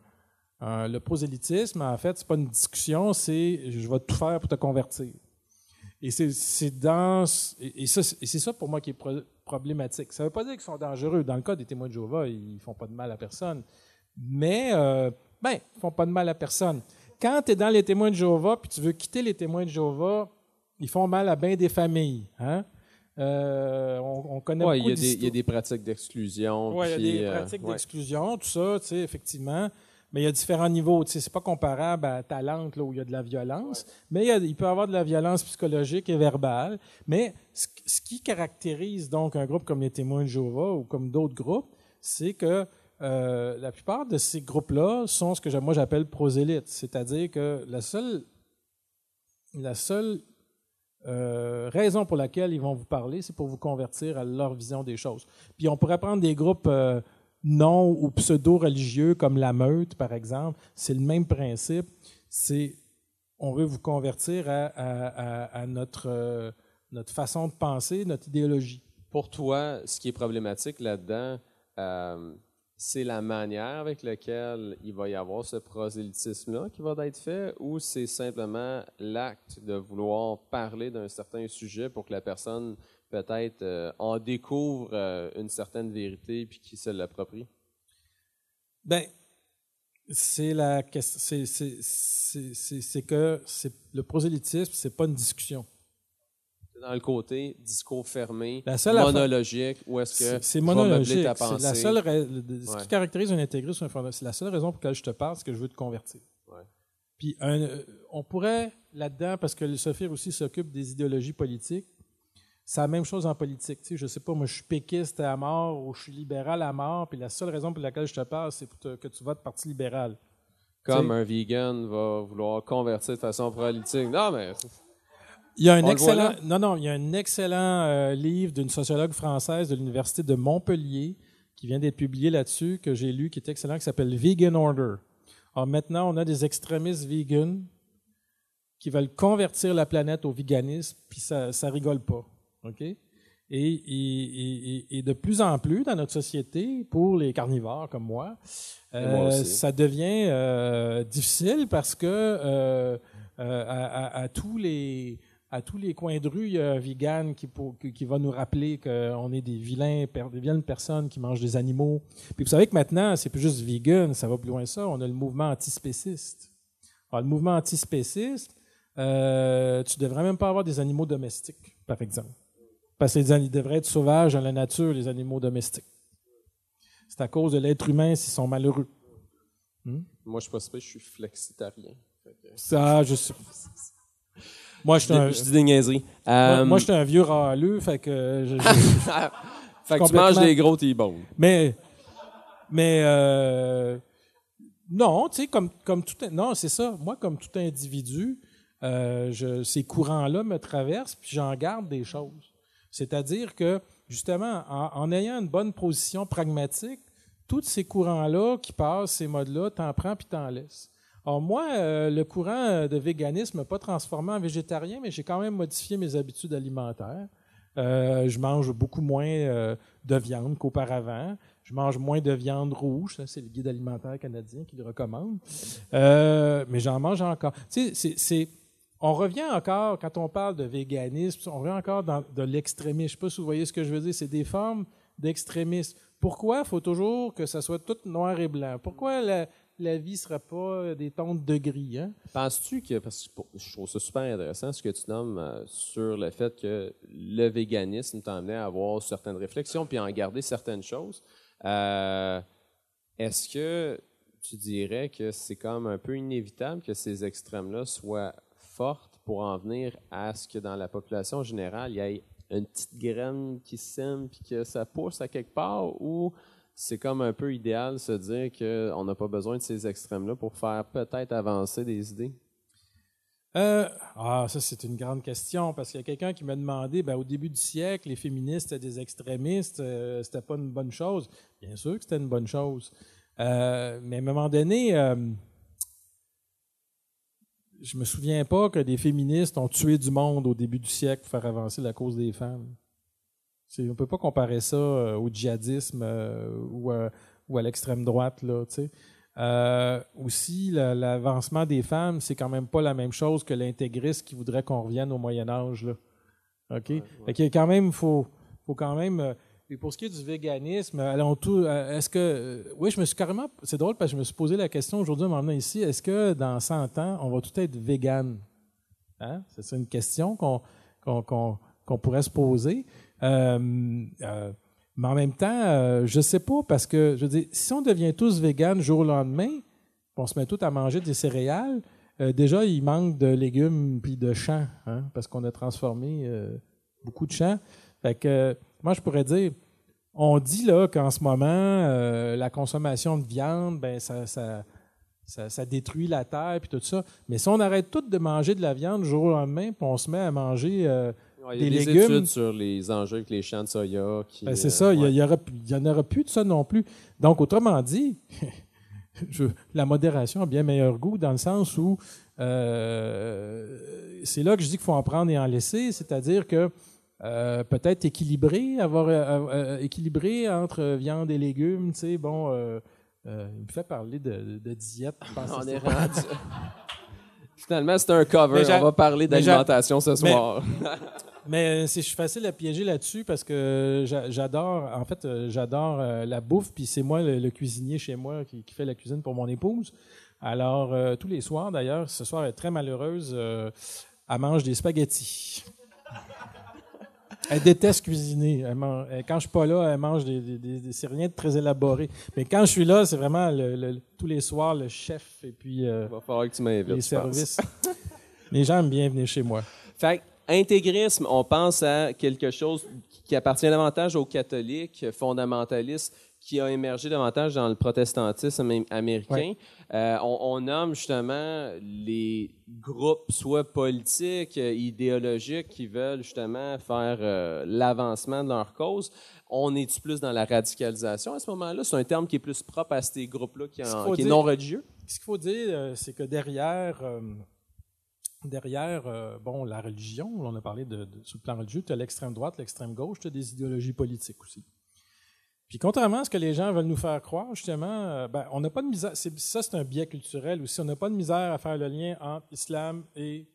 Speaker 2: le prosélytisme, en fait, c'est pas une discussion, c'est je vais tout faire pour te convertir. Et c'est, dans et, et c'est ça pour moi qui est pro- problématique. Ça ne veut pas dire qu'ils sont dangereux. Dans le cas des témoins de Jéhovah, ils font pas de mal à personne. Mais euh, ben, ils font pas de mal à personne. Quand tu es dans les témoins de Jéhovah puis tu veux quitter les témoins de Jéhovah, ils font mal à bien des familles. Hein? Euh, on, on connaît
Speaker 1: Ouais, il
Speaker 2: beaucoup
Speaker 1: y, a des, il y a des pratiques d'exclusion.
Speaker 2: Oui, il y a des
Speaker 1: euh,
Speaker 2: pratiques
Speaker 1: ouais.
Speaker 2: d'exclusion, tout ça, tu sais, effectivement. Mais il y a différents niveaux. Tu sais, c'est pas comparable à Talente, là, où il y a de la violence. Mais il, y a- il peut y avoir de la violence psychologique et verbale. Mais ce, ce qui caractérise donc un groupe comme les Témoins de Jéhovah ou comme d'autres groupes, c'est que euh, la plupart de ces groupes-là sont ce que moi j'appelle prosélytes. C'est-à-dire que la seule, la seule euh, raison pour laquelle ils vont vous parler, c'est pour vous convertir à leur vision des choses. Puis on pourrait prendre des groupes euh, non ou pseudo-religieux comme la meute, par exemple. C'est le même principe. C'est on veut vous convertir à, notre, euh, notre façon de penser, notre idéologie.
Speaker 1: Pour toi, ce qui est problématique là-dedans, euh, c'est la manière avec laquelle il va y avoir ce prosélytisme-là qui va être fait ou c'est simplement l'acte de vouloir parler d'un certain sujet pour que la personne peut-être euh, en découvre euh, une certaine vérité puis qui se l'approprie?
Speaker 2: Ben, c'est la question. c'est- c'est- C'est c'est- c'est que c'est- le prosélytisme, c'est pas une discussion.
Speaker 1: C'est dans le côté discours fermé,
Speaker 2: La seule affaire-
Speaker 1: monologique, où est-ce que
Speaker 2: C'est monologique.
Speaker 1: ta pensée?
Speaker 2: la seule le- ce
Speaker 1: Ouais.
Speaker 2: qui caractérise un intégriste ou c'est la seule raison pour laquelle je te parle, c'est que je veux te convertir.
Speaker 1: Ouais.
Speaker 2: Puis un- euh, on pourrait là-dedans, parce que le Sophir aussi s'occupe des idéologies politiques, c'est la même chose en politique. Tu sais, je sais pas, moi je suis péquiste à mort ou je suis libéral à mort, puis la seule raison pour laquelle je te parle, c'est pour te- que tu votes Parti libéral.
Speaker 1: Comme
Speaker 2: Tu sais.
Speaker 1: un vegan va vouloir convertir de façon politique. Non, mais
Speaker 2: Il y a un
Speaker 1: On
Speaker 2: excellent, non, non, il y a un excellent euh, livre d'une sociologue française de l'université de Montpellier qui vient d'être publié là-dessus que j'ai lu, qui est excellent, qui s'appelle Vegan Order. Alors maintenant, on a des extrémistes vegan qui veulent convertir la planète au véganisme, puis ça, ça rigole pas, ok? Et, et, et- et- de plus en plus dans notre société, pour les carnivores comme moi,
Speaker 1: moi
Speaker 2: euh, ça devient euh, difficile parce que euh, à, à- à tous les à tous les coins de rue, il y a un vegan qui, pour- qui, va nous rappeler qu'on est des vilains, des vilaines personnes qui mangent des animaux. Puis vous savez que maintenant, c'est plus juste vegan, ça va plus loin que ça. On a le mouvement antispéciste. Alors, le mouvement antispéciste, euh, tu devrais même pas avoir des animaux domestiques, par exemple. Parce qu'ils devraient être sauvages dans la nature, les animaux domestiques. C'est à cause de l'être humain s'ils sont malheureux.
Speaker 1: moi, je suis pas je suis flexitarien.
Speaker 2: Ça, je sais. Moi, je suis un,
Speaker 1: Je dis des niaiseries.
Speaker 2: moi,
Speaker 1: Euh,
Speaker 2: moi, je suis un vieux râleux, fait que je- je-
Speaker 1: fait que tu manges des gros T-bones.
Speaker 2: Mais, mais euh, non, tu sais, comme, comme tout, non, c'est ça. Moi, comme tout individu, euh, je, ces courants-là me traversent, puis j'en garde des choses. C'est-à-dire que, justement, en, ayant une bonne position pragmatique, tous ces courants-là qui passent, ces modes-là, t'en prends puis t'en laisses. Alors moi, euh, le courant de véganisme n'a pas transformé en végétarien, mais j'ai quand même modifié mes habitudes alimentaires. Euh, je mange beaucoup moins euh, de viande qu'auparavant. Je mange moins de viande rouge. c'est le guide alimentaire canadien qui le recommande. mais j'en mange encore. Tu sais, c'est on revient encore, quand on parle de véganisme, on revient encore de l'extrémisme. Je ne sais pas si vous voyez ce que je veux dire. C'est des formes d'extrémisme. Pourquoi faut toujours que ça soit tout noir et blanc? Pourquoi la, vie ne sera pas des tons de gris? Hein?
Speaker 1: Penses-tu que, parce que je trouve ça super intéressant ce que tu nommes euh, sur le fait que le véganisme t'emmenait à avoir certaines réflexions puis à en garder certaines choses. Euh, est-ce que tu dirais que c'est comme un peu inévitable que ces extrêmes-là soient forte pour en venir à ce que dans la population générale, il y ait une petite graine qui sème puis que ça pousse à quelque part ou c'est comme un peu idéal se dire qu'on n'a pas besoin de ces extrêmes-là pour faire peut-être avancer des idées?
Speaker 2: Euh, ah, ça, c'est une grande question parce qu'il y a quelqu'un qui m'a demandé ben, au début du siècle, les féministes étaient des extrémistes, euh, c'était pas une bonne chose. Bien sûr que c'était une bonne chose. Euh, mais à un moment donné, je me souviens pas que des féministes ont tué du monde au début du siècle pour faire avancer la cause des femmes. on ne peut pas comparer ça euh, au djihadisme euh, ou, à, ou, à l'extrême droite. Là, euh, aussi, l'avancement des femmes, c'est quand même pas la même chose que l'intégriste qui voudrait qu'on revienne au Moyen Âge. Là. OK? quand même, faut, faut quand même et pour ce qui est du véganisme, allons tout. Euh, est-ce que. Euh, oui, je me suis carrément. C'est drôle parce que je me suis posé la question aujourd'hui en m'emmenant ici. Est-ce que dans 100 ans, on va tout être vegan? Hein? C'est une question qu'on pourrait se poser. Euh, mais en même temps, je ne sais pas parce que, je veux dire, si on devient tous véganes jour au lendemain, on se met tous à manger des céréales, déjà, il manque de légumes puis de champs, hein, parce qu'on a transformé beaucoup de champs. Fait que moi, je pourrais dire, on dit là qu'en ce moment, euh, la consommation de viande, ben ça, ça, ça, détruit la terre puis tout ça. Mais si on arrête tout de manger de la viande jour au lendemain, puis on se met à manger euh,
Speaker 1: il y a
Speaker 2: des, légumes.
Speaker 1: études sur les enjeux avec les champs de soya.
Speaker 2: Ben, c'est ça, il n'y en aura plus de ça non plus. Donc, autrement dit, la modération a bien meilleur goût dans le sens où euh, c'est là que je dis qu'il faut en prendre et en laisser, c'est-à-dire que euh, peut-être équilibré, avoir euh, euh, équilibré entre viande et légumes, tu sais, bon, il me fait parler de, diète.
Speaker 1: On est Finalement, c'est un cover. On va parler d'alimentation ce soir.
Speaker 2: Mais, c'est facile à piéger là-dessus parce que j'adore, en fait, j'adore la bouffe, puis c'est moi le, cuisinier chez moi qui, qui, fait la cuisine pour mon épouse. Alors, tous les soirs, d'ailleurs, ce soir, elle est très malheureuse, elle mange des spaghettis. Elle déteste cuisiner. quand je suis pas là, elle mange des, des, c'est rien de très élaboré. Mais quand je suis là, c'est vraiment tous les soirs le chef et puis
Speaker 1: euh, Il va falloir que tu m'invites,
Speaker 2: les services. les gens aiment bien venir chez moi.
Speaker 1: Fait intégrisme, on pense à quelque chose qui appartient davantage aux catholiques fondamentalistes qui a émergé davantage dans le protestantisme américain. Euh, on, nomme justement les groupes, soit politiques, euh, idéologiques, qui veulent justement faire euh, l'avancement de leur cause. On est plus dans la radicalisation à ce moment-là? C'est un terme qui est plus propre à ces groupes-là, qui, est non religieux?
Speaker 2: Ce qu'il faut dire, c'est que derrière, derrière bon, la religion, on a parlé de, de, sur le plan religieux, tu as l'extrême droite, l'extrême gauche, tu as des idéologies politiques aussi. Puis contrairement à ce que les gens veulent nous faire croire, justement, euh, ben, on n'a pas de misère. Ça, c'est un biais culturel aussi. On n'a pas de misère à faire le lien entre islam et,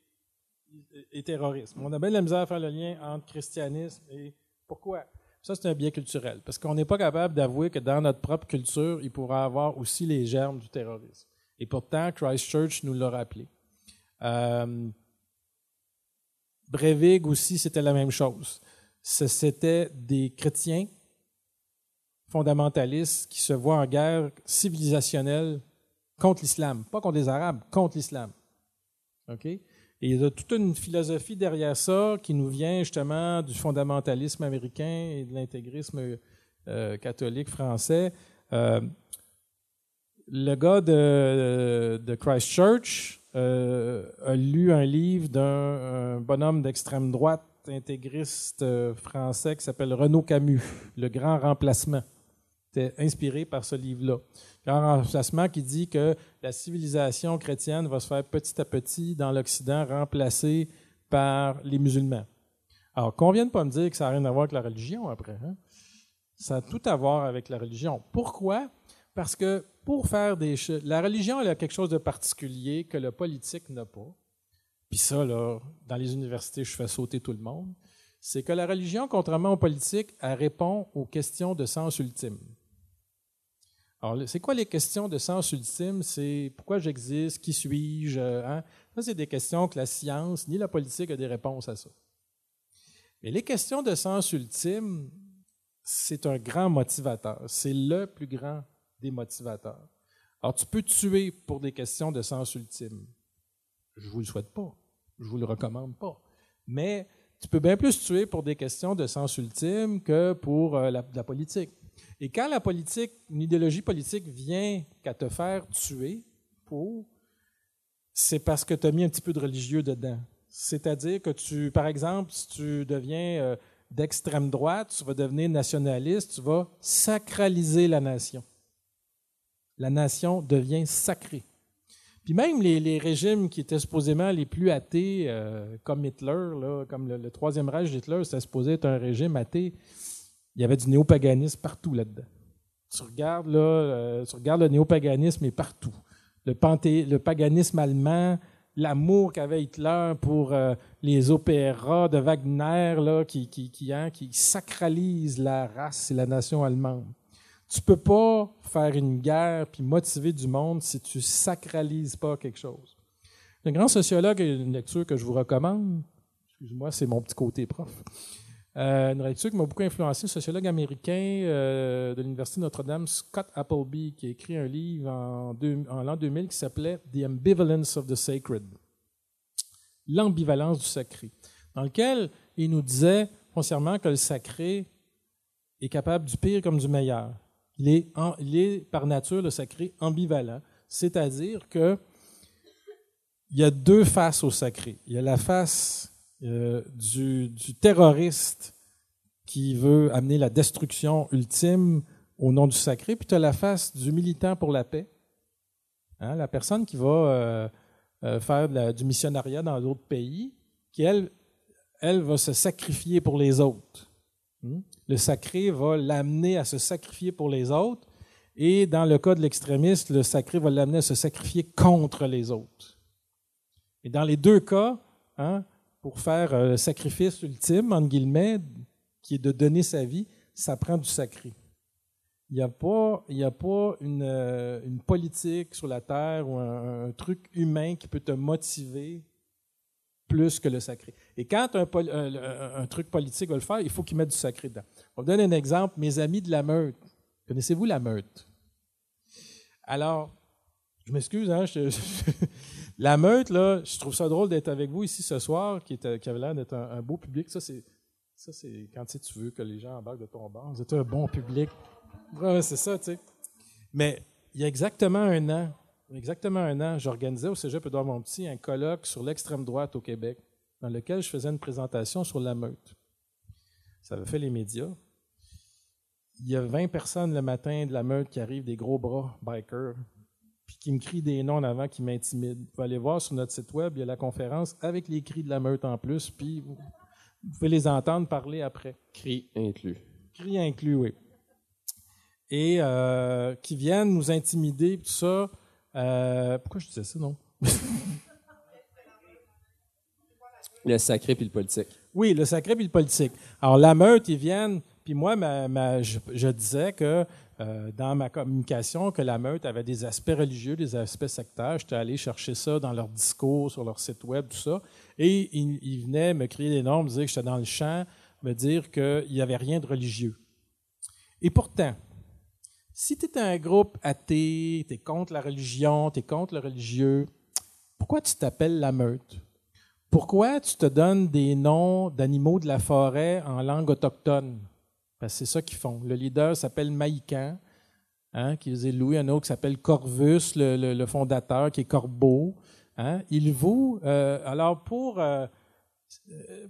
Speaker 2: terrorisme. On a bien de la misère à faire le lien entre christianisme et pourquoi? Ça, c'est un biais culturel. Parce qu'on n'est pas capable d'avouer que dans notre propre culture, il pourra avoir aussi les germes du terrorisme. Et pourtant, Christchurch nous l'a rappelé. Euh, Breivik aussi, c'était la même chose. C'était des chrétiens fondamentalistes qui se voient en guerre civilisationnelle contre l'islam, pas contre les Arabes, contre l'islam. OK? Et il y a toute une philosophie derrière ça qui nous vient justement du fondamentalisme américain et de l'intégrisme euh, catholique français. Euh, le gars de, Christchurch euh, a lu un livre d'un bonhomme d'extrême droite intégriste français qui s'appelle Renaud Camus, Le Grand Remplacement. Était inspiré par ce livre-là. Un remplacement qui dit que la civilisation chrétienne va se faire petit à petit dans l'Occident remplacée par les musulmans. Alors, qu'on vienne pas me dire que ça n'a rien à voir avec la religion après. Hein? Ça a tout à voir avec la religion. Pourquoi? Parce que pour faire des choses, la religion, elle a quelque chose de particulier que le politique n'a pas. Puis ça, là, dans les universités, je fais sauter tout le monde. C'est que la religion, contrairement au politique, elle répond aux questions de sens ultime. Alors, c'est quoi les questions de sens ultime? C'est pourquoi j'existe, qui suis-je? Hein? Ça, c'est des questions que la science ni la politique a des réponses à ça. Mais les questions de sens ultime, c'est un grand motivateur. C'est le plus grand des motivateurs. Alors, tu peux tuer pour des questions de sens ultime. Je ne vous le souhaite pas. Je ne vous le recommande pas. Mais tu peux bien plus tuer pour des questions de sens ultime que pour euh, la, politique. Et quand la politique, une idéologie politique vient qu'à te faire tuer c'est parce que tu as mis un petit peu de religieux dedans. C'est-à-dire que tu, par exemple, si tu deviens euh, d'extrême droite, tu vas devenir nationaliste, tu vas sacraliser la nation. La nation devient sacrée. Puis même les, régimes qui étaient supposément les plus athées, euh, comme Hitler, comme le, troisième Reich d'Hitler, c'était supposé être un régime athée. Il y avait du néopaganisme partout là-dedans. Tu regardes, là, euh, tu regardes le néopaganisme est partout. Le, le paganisme allemand, l'amour qu'avait Hitler pour euh, les opéras de Wagner, là, qui, qui, qui, hein, qui sacralise la race et la nation allemande. Tu peux pas faire une guerre puis motiver du monde si tu sacralises pas quelque chose. Un grand sociologue, une lecture que je vous recommande, excuse-moi, c'est mon petit côté prof. Euh, une lecture qui m'a beaucoup influencé, un sociologue américain euh, de l'Université Notre-Dame, Scott Appleby, qui a écrit un livre en, l'an 2000 qui s'appelait The Ambivalence of the Sacred. L'ambivalence du sacré. Dans lequel il nous disait, foncièrement, que le sacré est capable du pire comme du meilleur. Il est, par nature, le sacré, ambivalent, c'est-à-dire que il y a deux faces au sacré. Il y a la face euh, du, terroriste qui veut amener la destruction ultime au nom du sacré, puis tu as la face du militant pour la paix, hein, la personne qui va euh, euh, faire du missionnariat dans d'autres pays, qui, elle, elle va se sacrifier pour les autres. Hmm? Le sacré va l'amener à se sacrifier pour les autres. Et dans le cas de l'extrémiste, le sacré va l'amener à se sacrifier contre les autres. Et dans les deux cas, hein, pour faire un sacrifice ultime, entre guillemets, qui est de donner sa vie, ça prend du sacré. Il n'y a pas, a pas une, euh, une, politique sur la terre ou un, truc humain qui peut te motiver plus que le sacré. Et quand un, truc politique va le faire, il faut qu'il mette du sacré dedans. On vous donne un exemple. Mes amis de la meute. Connaissez-vous la meute? Alors, je m'excuse, hein, la meute, là, je trouve ça drôle d'être avec vous ici ce soir, qui, qui avait l'air d'être un, beau public. Ça, c'est, ça, c'est quand tu veux que les gens embarquent de ton bord. Vous êtes un bon public. Ouais, c'est ça, tu sais. Mais il y a exactement un an, exactement un an, j'organisais au Cégep Edouard Montpetit un colloque sur l'extrême droite au Québec, dans lequel je faisais une présentation sur la meute. Ça avait fait les médias. Il y a 20 personnes le matin de la meute qui arrivent, des gros bras bikers, puis qui me crient des noms en avant qui m'intimident. Vous pouvez aller voir sur notre site web, il y a la conférence avec les cris de la meute en plus, puis vous, pouvez les entendre parler après.
Speaker 1: Cris inclus.
Speaker 2: Cris inclus, oui. Et euh, qui viennent nous intimider, tout ça. Euh, pourquoi je disais ça, non?
Speaker 1: le sacré puis le politique.
Speaker 2: Oui, le sacré puis le politique. Alors, la meute, ils viennent, puis moi, je, disais que euh, dans ma communication, que la meute avait des aspects religieux, des aspects sectaires. J'étais allé chercher ça dans leur discours, sur leur site web, tout ça. Et ils, venaient me crier des noms, me dire que j'étais dans le champ, me dire qu'il n'y avait rien de religieux. Et pourtant, si tu es un groupe athée, tu es contre la religion, tu es contre le religieux, pourquoi tu t'appelles la meute? Pourquoi tu te donnes des noms d'animaux de la forêt en langue autochtone? Que c'est ça qu'ils font. Le leader s'appelle Maïcan, hein, qui faisait Louis, un autre qui s'appelle Corvus, le, fondateur, qui est Corbeau. Hein. Il vous. Euh, alors, pour, euh,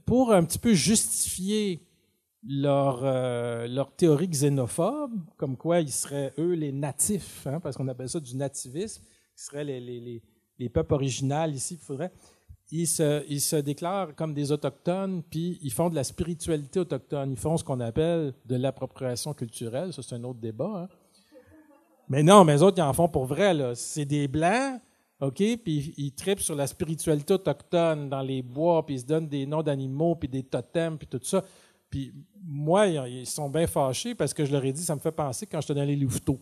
Speaker 2: pour un petit peu justifier leur, euh, leur théorie xénophobe, comme quoi ils seraient, eux, les natifs, hein, parce qu'on appelle ça du nativisme, qui seraient les, les, les, peuples originaux ici, il faudrait. Ils se, déclarent comme des autochtones, puis ils font de la spiritualité autochtone. Ils font ce qu'on appelle de l'appropriation culturelle. Ça, c'est un autre débat. Hein. Mais non, mais autres, ils en font pour vrai. C'est des Blancs, OK? Puis ils tripent sur la spiritualité autochtone dans les bois, puis ils se donnent des noms d'animaux, puis des totems, puis tout ça. Puis moi, ils sont bien fâchés parce que je leur ai dit, ça me fait penser quand j'étais dans les louveteaux.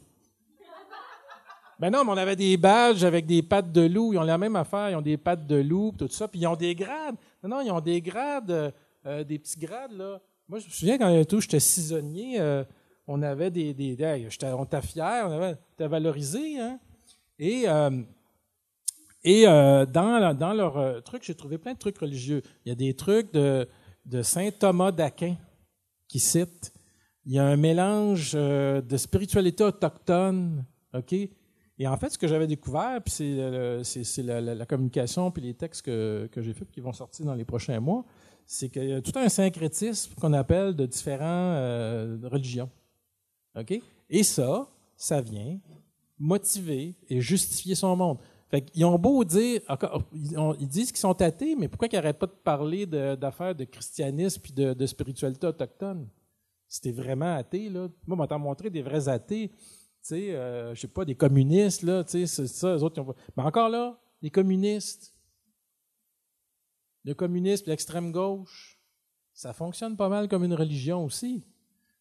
Speaker 2: Ben non, mais on avait des badges avec des pattes de loup. Ils ont la même affaire. Ils ont des pattes de loup, tout ça. Puis ils ont des grades. Non, non, ils ont des grades, euh, euh, des petits grades, là. Moi, je me souviens quand tout, j'étais saisonnier, euh, on avait des. des, on était fiers, on était valorisé, hein. Et, et dans, dans leur truc, j'ai trouvé plein de trucs religieux. Il y a des trucs de de saint Thomas d'Aquin qui cite il y a un mélange de spiritualité autochtone, OK? Et en fait, ce que j'avais découvert, puis c'est la, communication puis les textes que, j'ai faits qui vont sortir dans les prochains mois, c'est qu'il y a tout un syncrétisme qu'on appelle de différentes euh, religions. OK? Et ça, ça vient motiver et justifier son monde. Fait ils ont beau dire, ils, disent qu'ils sont athées, mais pourquoi ils n'arrêtent pas de parler d'affaires de, christianisme puis de, spiritualité autochtone? C'était vraiment athée, là. Moi, on m'a montré des vrais athées, tu sais, euh, je sais pas, des communistes, là, tu sais, c'est ça, les autres, ont... Mais encore là, les communistes, le communisme, l'extrême gauche, ça fonctionne pas mal comme une religion aussi.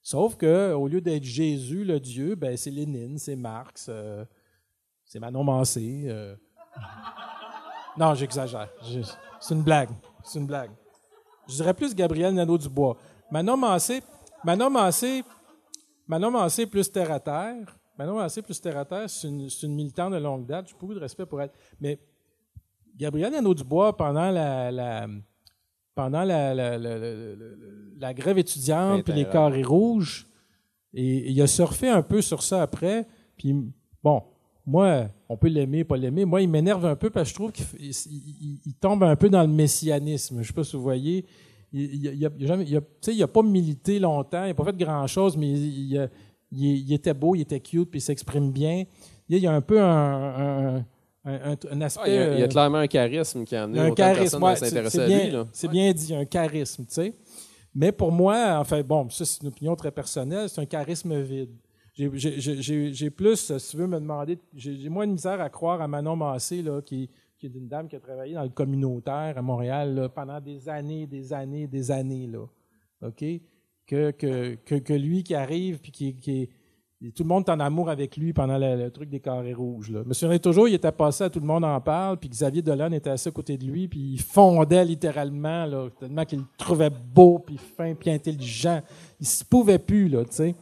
Speaker 2: Sauf que au lieu d'être Jésus, le Dieu, ben c'est Lénine, c'est Marx, euh, c'est Manon Mancé. Euh. Non, j'exagère. C'est une blague. C'est une blague. Je dirais plus Gabriel Nadeau-Dubois. Manon Mancé, Manon Mancé, Manon Mancé plus terre à terre. Manon Mancé plus terre à terre, c'est une, une, militante de longue date. J'ai beaucoup de respect pour elle. Mais Gabriel Nadeau-Dubois, pendant la, pendant la, la, grève étudiante puis les carrés rouges, et, il a surfé un peu sur ça après. Puis bon, moi, on peut l'aimer, pas l'aimer. Moi, il m'énerve un peu parce que je trouve qu'il tombe un peu dans le messianisme. Je ne sais pas si vous voyez. Il n'a pas milité longtemps, il n'a pas fait grand-chose, mais il, était beau, il était cute, puis il s'exprime bien. Il y a un peu un, aspect...
Speaker 1: il, y a, euh, clairement un charisme qui a amené un charisme, à s'intéresser à lui.
Speaker 2: C'est bien dit, un charisme, tu sais. Mais pour moi, enfin, bon, ça c'est une opinion très personnelle, c'est un charisme vide. J'ai plus, si tu veux me demander, j'ai moins de misère à croire à Manon Massé, là, qui, qui est une dame qui a travaillé dans le communautaire à Montréal pendant des années, des années, des années. Là, OK? Que, que, que, lui qui arrive, puis qui, qui tout le monde est en amour avec lui pendant le, truc des carrés rouges. Là. Je toujours, il était passé à Tout le monde en parle, puis Xavier Dolan était assis à côté de lui, puis il fondait littéralement, là, tellement qu'il le trouvait beau, puis fin, puis intelligent. Il ne se pouvait plus, là, tu sais.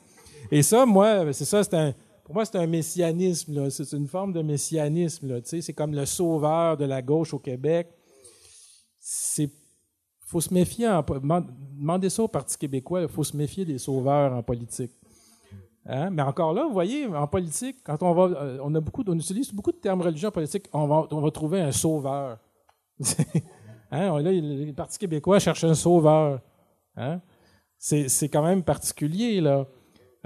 Speaker 2: Et ça, moi, c'est ça, c'est un, pour moi, c'est un messianisme. C'est une forme de messianisme. C'est comme le sauveur de la gauche au Québec. Il faut se méfier. En, demandez ça au Parti québécois. Il faut se méfier des sauveurs en politique. Hein? Mais encore là, vous voyez, en politique, quand on va, euh, on a beaucoup, on utilise beaucoup de termes religieux en politique. On va, on va trouver un sauveur. hein? Là, le Parti québécois cherche un sauveur. Hein? C'est quand même particulier là.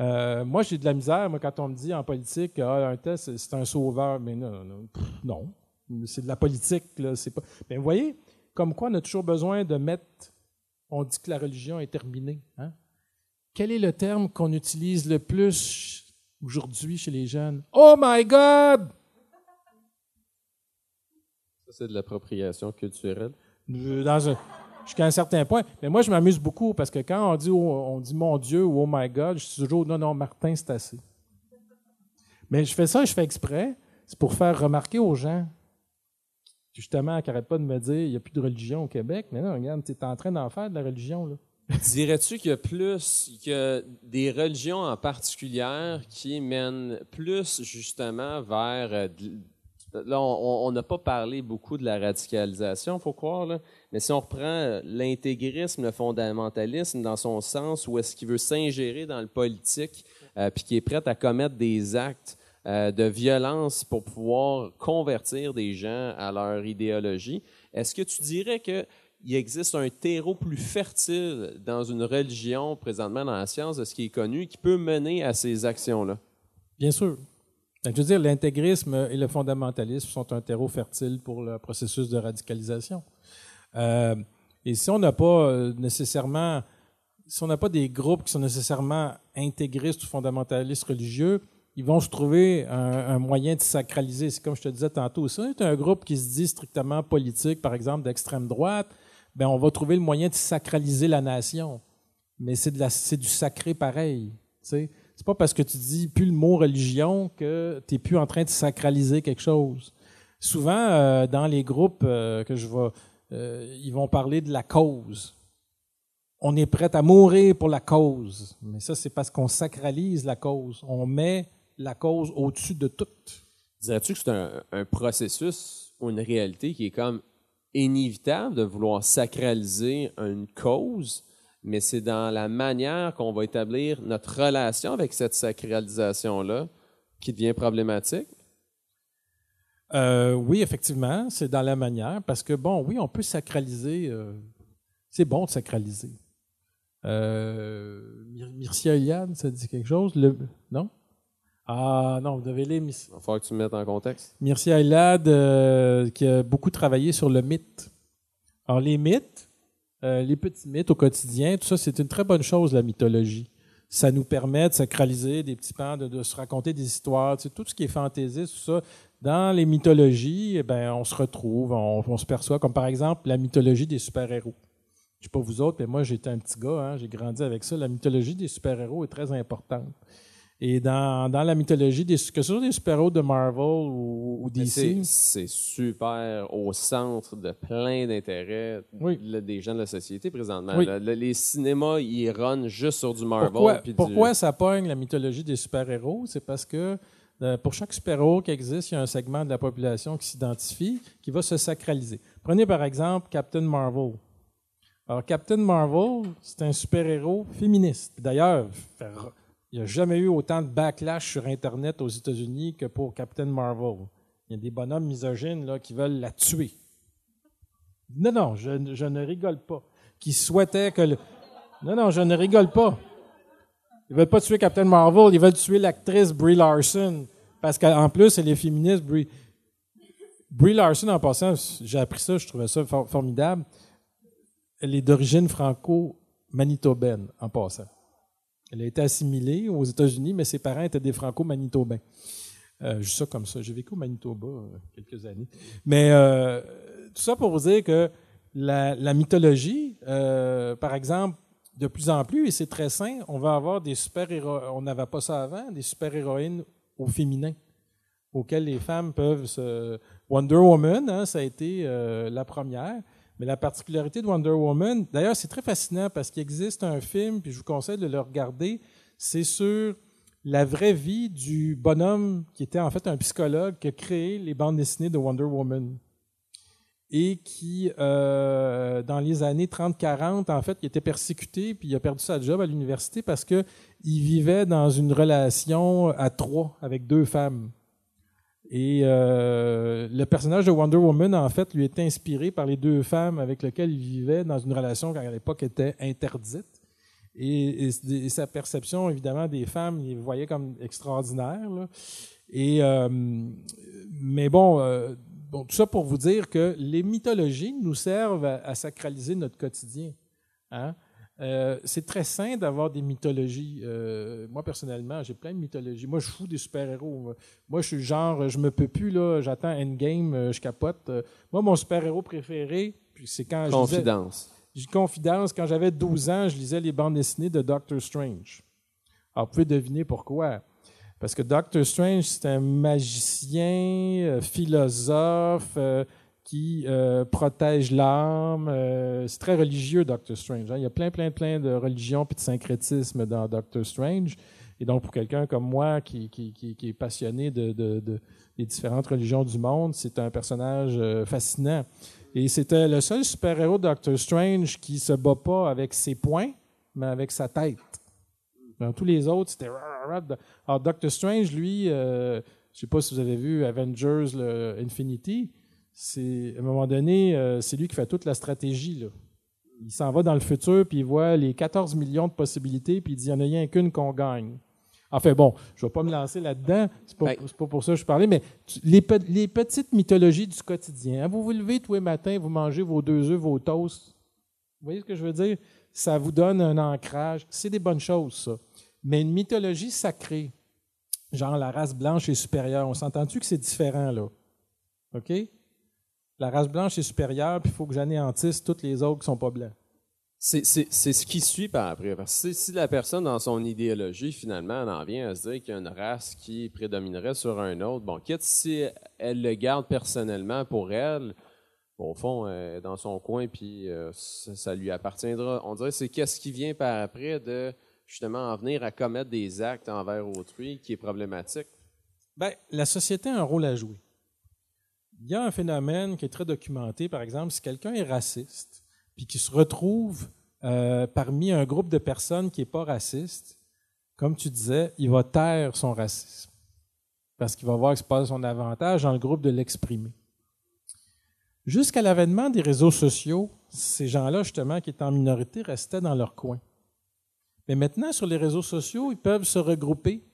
Speaker 2: Euh, moi, j'ai de la misère, quand on me dit en politique, ah, un test, c'est un sauveur. Mais non, non, c'est de la politique. Là, pas... Mais vous voyez, comme quoi on a toujours besoin de mettre, on dit que la religion est terminée. Hein? Quel est le terme qu'on utilise le plus aujourd'hui chez les jeunes? Oh my God!
Speaker 1: Ça, c'est de l'appropriation culturelle.
Speaker 2: Dans un, jusqu'à un certain point. Mais moi, je m'amuse beaucoup parce que quand on dit, on dit mon Dieu ou oh my God, je suis toujours non, non, Martin, c'est assez. Mais je fais ça, je fais exprès. C'est pour faire remarquer aux gens, justement, qui n'arrêtent pas de me dire il n'y a plus de religion au Québec. Mais non, regarde, tu es en train d'en faire de la religion. là.
Speaker 1: Dirais-tu qu'il y a plus, que des religions en particulier qui mènent plus justement vers euh, Là, on n'a pas parlé beaucoup de la radicalisation, faut croire, là. mais si on reprend euh, l'intégrisme, le fondamentalisme dans son sens, où est-ce qu'il veut s'ingérer dans le politique, euh, puis qui est prêt à commettre des actes euh, de violence pour pouvoir convertir des gens à leur idéologie, est-ce que tu dirais qu'il il existe un terreau plus fertile dans une religion, présentement dans la science, de ce qui est connu, qui peut mener à ces actions-là?
Speaker 2: Bien sûr. je veux dire, l'intégrisme et le fondamentalisme sont un terreau fertile pour le processus de radicalisation. Euh, et si on n'a pas euh, nécessairement, si on n'a pas des groupes qui sont nécessairement intégristes ou fondamentalistes religieux, ils vont se trouver un, moyen de sacraliser. C'est comme je te disais tantôt, si c'est un groupe qui se dit strictement politique, par exemple d'extrême droite, ben on va trouver le moyen de sacraliser la nation. Mais c'est du sacré pareil. Tu sais, c'est pas parce que tu dis plus le mot religion que tu n'es plus en train de sacraliser quelque chose. Souvent, euh, dans les groupes euh, que je vois, euh, ils vont parler de la cause. On est prêt à mourir pour la cause. Mais ça, c'est parce qu'on sacralise la cause. On met la cause au-dessus de tout.
Speaker 1: Dirais-tu que c'est un, un, processus ou une réalité qui est comme inévitable de vouloir sacraliser une cause, mais c'est dans la manière qu'on va établir notre relation avec cette sacralisation-là qui devient problématique?
Speaker 2: Euh, oui, effectivement, c'est dans la manière, parce que, bon, oui, on peut sacraliser. Euh, c'est bon de sacraliser. Euh, Mircea Eliade, ça dit quelque chose? Le, non? Ah non, vous devez lire. Il
Speaker 1: va falloir que tu me mettes en contexte.
Speaker 2: Mircea Eliade, euh, qui a beaucoup travaillé sur le mythe. Alors, les mythes, euh, les petits mythes au quotidien, tout ça, c'est une très bonne chose, la mythologie. Ça nous permet de sacraliser des petits pans, de, se raconter des histoires, tu sais, tout ce qui est fantaisiste, tout ça. Dans les mythologies, eh ben, on se retrouve, on, se perçoit, comme par exemple la mythologie des super-héros. Je sais pas vous autres, mais moi, j'étais un petit gars, hein, j'ai grandi avec ça. La mythologie des super-héros est très importante. Et dans, dans la mythologie, des, que ce soit des super-héros de Marvel ou, ou DC.
Speaker 1: C'est super au centre de plein d'intérêts des gens de la société présentement. les cinémas, ils runnent juste sur du Marvel.
Speaker 2: Pourquoi, pourquoi ça pogne la mythologie des super-héros? C'est parce que euh, pour chaque super-héros qui existe, il y a un segment de la population qui s'identifie, qui va se sacraliser. Prenez par exemple Captain Marvel. Alors, Captain Marvel, c'est un super-héros féministe. D'ailleurs, il n'y a jamais eu autant de backlash sur Internet aux États-Unis que pour Captain Marvel. Il y a des bonhommes misogynes là, qui veulent la tuer. Non, non, je, ne rigole pas. Qui souhaitaient que. Non, non, je ne rigole pas. Ils veulent pas tuer Captain Marvel, ils veulent tuer l'actrice Brie Larson. Parce qu'en plus, elle est féministe. Brie Larson, en passant, j'ai appris ça, je trouvais ça formidable. Elle est d'origine franco-manitobaine, en passant. Elle a été assimilée aux États-Unis, mais ses parents étaient des franco-manitobains. Euh, juste ça comme ça. J'ai vécu au Manitoba euh, quelques années. Mais euh, tout ça pour vous dire que la, mythologie, euh, par exemple, de plus en plus, et c'est très sain, on va avoir des super-héroïnes, on n'avait pas ça avant, des super-héroïnes au féminin, auxquelles les femmes peuvent se... Wonder Woman, hein, ça a été la première. Mais la particularité de Wonder Woman, d'ailleurs, c'est très fascinant parce qu'il existe un film, puis je vous conseille de le regarder, c'est sur la vraie vie du bonhomme qui était en fait un psychologue qui a créé les bandes dessinées de Wonder Woman. Et qui, euh, dans les années 30-40, en fait, était persécuté, puis il a perdu sa job à l'université parce qu'il vivait dans une relation à trois avec deux femmes. Et euh, le personnage de Wonder Woman, en fait, lui était inspiré par les deux femmes avec lesquelles il vivait dans une relation qui, à l'époque, était interdite. Et, sa perception, évidemment, des femmes, il voyait comme extraordinaires. Et, euh, mais bon, euh, bon, tout ça pour vous dire que les mythologies nous servent à, à sacraliser notre quotidien. Hein? Euh, c'est très sain d'avoir des mythologies. Euh, moi, personnellement, j'ai plein de mythologies. Moi, je fous des super-héros. Moi, je suis genre, je me peux plus, là, j'attends Endgame, euh, je capote. Moi, mon super-héros préféré, c'est quand
Speaker 1: Confidence.
Speaker 2: J'ai confidence. Quand j'avais 12 ans, je lisais les bandes dessinées de Doctor Strange. Alors, vous pouvez deviner pourquoi. Parce que Doctor Strange, c'est un magicien, philosophe, qui euh, protège l'âme. Euh, c'est très religieux, Doctor Strange. Hein. Il y a plein, plein, plein de religions et de syncrétisme dans Doctor Strange. Et donc, pour quelqu'un comme moi qui, est passionné de, de, de, des différentes religions du monde, c'est un personnage euh, fascinant. Et c'était le seul super-héros Doctor Strange qui se bat pas avec ses poings, mais avec sa tête. Dans tous les autres, c'était... Alors, Doctor Strange, lui, je sais pas si vous avez vu Avengers le Infinity, c'est, à un moment donné, euh, c'est lui qui fait toute la stratégie. Là. Il s'en va dans le futur, puis il voit les 14 millions de possibilités, puis il dit, il n'y en a rien qu'une qu'on gagne. Enfin bon, je ne vais pas me lancer là-dedans, c'est pas,
Speaker 1: Ben-
Speaker 2: pas pour ça que je parlais, mais tu- les, pe- les petites mythologies du quotidien. hein, Vous vous levez tous les matins, vous mangez vos deux œufs, vos toasts. Vous voyez ce que je veux dire? Ça vous donne un ancrage. C'est des bonnes choses, ça. Mais une mythologie sacrée, genre la race blanche est supérieure, on s'entend-tu que c'est différent, là? OK? La race blanche est supérieure, puis il faut que j'anéantisse toutes les autres qui sont pas blancs.
Speaker 1: C'est ce qui suit par après. Parce que si, la personne, dans son idéologie, finalement, elle en vient à se dire qu'il y a une race qui prédominerait sur un autre, bon, quitte si elle le garde personnellement pour elle, bon, au fond, euh, dans son coin, puis euh, ça, ça lui appartiendra. On dirait que c'est qu'est-ce qui vient par après de justement en venir à commettre des actes envers autrui qui est problématique.
Speaker 2: Ben, la société a un rôle à jouer. Il y a un phénomène qui est très documenté, par exemple, si quelqu'un est raciste, puis qui se retrouve euh, parmi un groupe de personnes qui n'est pas raciste, comme tu disais, il va taire son racisme. Parce qu'il va voir que ce n'est pas son avantage dans le groupe de l'exprimer. Jusqu'à l'avènement des réseaux sociaux, ces gens-là, justement, qui étaient en minorité, restaient dans leur coin. Mais maintenant, sur les réseaux sociaux, ils peuvent se regrouper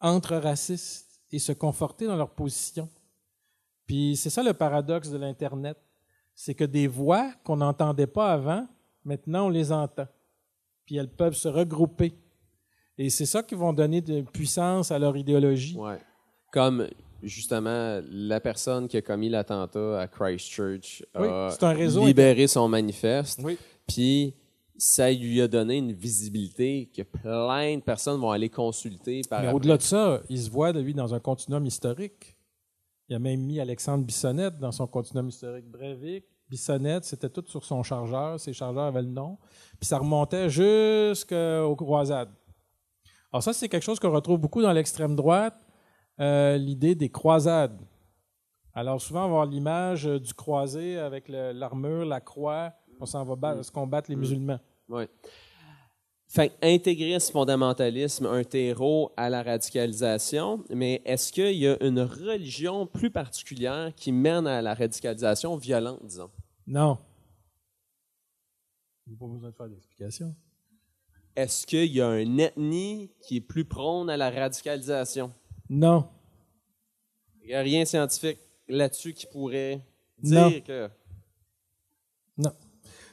Speaker 2: entre racistes et se conforter dans leur position. Puis c'est ça le paradoxe de l'Internet. C'est que des voix qu'on n'entendait pas avant, maintenant on les entend. Puis elles peuvent se regrouper. Et c'est ça qui vont donner de puissance à leur idéologie.
Speaker 1: Ouais. Comme justement la personne qui a commis l'attentat à Christchurch
Speaker 2: Oui,
Speaker 1: a
Speaker 2: c'est un réseau
Speaker 1: libéré son manifeste.
Speaker 2: Oui.
Speaker 1: Puis ça lui a donné une visibilité que plein de personnes vont aller consulter par
Speaker 2: Mais au-delà de ça, il se voit de lui dans un continuum historique. Il a même mis Alexandre Bissonnette dans son continuum historique Breivik. Bissonnette, c'était tout sur son chargeur. Ses chargeurs avaient le nom. Puis ça remontait jusqu'aux croisades. Alors ça, c'est quelque chose qu'on retrouve beaucoup dans l'extrême droite, euh, l'idée des croisades. Alors souvent, on va avoir l'image euh, du croisé avec l'armure, la croix, on s'en va battre, se combattre les musulmans.
Speaker 1: Ouais. Fait que intégrisme, fondamentalisme, un terreau à la radicalisation, mais est-ce qu'il y a une religion plus particulière qui mène à la radicalisation violente, disons?
Speaker 2: Non. Il n'y a pas besoin de faire d'explication.
Speaker 1: Est-ce qu'il y a une ethnie qui est plus prône à la radicalisation?
Speaker 2: Non.
Speaker 1: Il n'y a rien scientifique là-dessus qui pourrait
Speaker 2: Non.
Speaker 1: dire que.
Speaker 2: Non.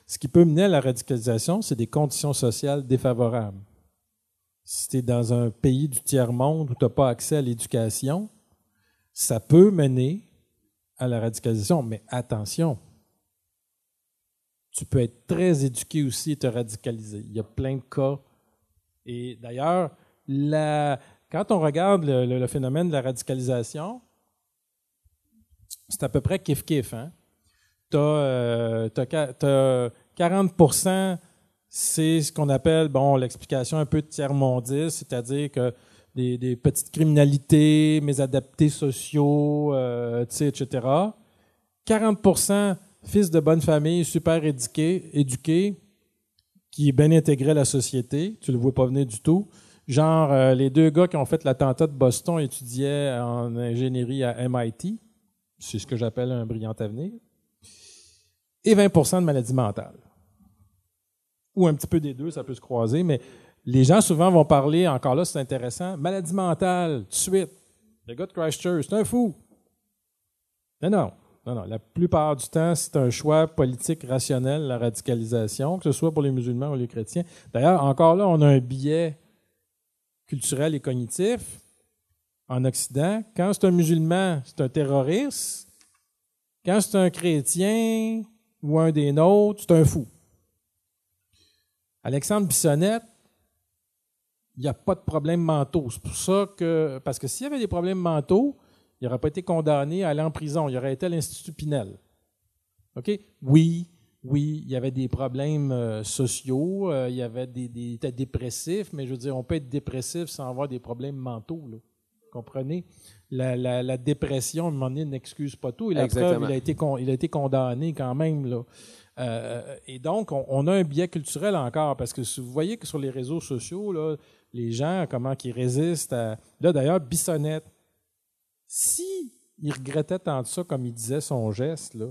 Speaker 2: Ce qui peut mener à la radicalisation, c'est des conditions sociales défavorables. Si tu es dans un pays du tiers-monde où tu n'as pas accès à l'éducation, ça peut mener à la radicalisation. Mais attention, tu peux être très éduqué aussi et te radicaliser. Il y a plein de cas. Et d'ailleurs, quand on regarde le, le- le phénomène de la radicalisation, c'est à peu près kiff-kiff. Hein? Tu as, 40% c'est ce qu'on appelle, bon, l'explication un peu de tiers-mondiste, c'est-à-dire que des, des petites criminalités, mésadaptés sociaux, euh, etc. 40% fils de bonne famille, super éduqués, éduqués, qui est bien intégré à la société, tu le vois pas venir du tout. Genre, euh, les deux gars qui ont fait l'attentat de Boston étudiaient en ingénierie à MIT. C'est ce que j'appelle un brillant avenir et 20% de maladies mentales. Ou un petit peu des deux, ça peut se croiser, mais les gens souvent vont parler, encore là, c'est intéressant, maladie mentale, tout de suite. Le gars de Christchurch, c'est un fou. Mais non, non, non. La plupart du temps, c'est un choix politique rationnel, la radicalisation, que ce soit pour les musulmans ou les chrétiens. D'ailleurs, encore là, on a un biais culturel et cognitif en Occident. Quand c'est un musulman, c'est un terroriste. Quand c'est un chrétien, ou un des nôtres, c'est un fou. Alexandre Bissonnette, il n'y a pas de problème mentaux. C'est pour ça que, parce que s'il y avait des problèmes mentaux, il n'aurait pas été condamné à aller en prison. Il aurait été à l'Institut Pinel. OK? Oui, oui, il y avait des problèmes euh, sociaux, euh, il y avait des, des, était dépressif, mais je veux dire, on peut être dépressif sans avoir des problèmes mentaux. Là. Comprenez? La, la, la, dépression, à un moment donné, n'excuse pas tout. Et la
Speaker 1: Exactement.
Speaker 2: preuve, il a, été con, il a été condamné quand même. Là. Euh, et donc, on, on, a un biais culturel encore, parce que si vous voyez que sur les réseaux sociaux, là, les gens, comment ils résistent à... Là, d'ailleurs, Bissonnette, si il regrettait tant de ça, comme il disait son geste, là,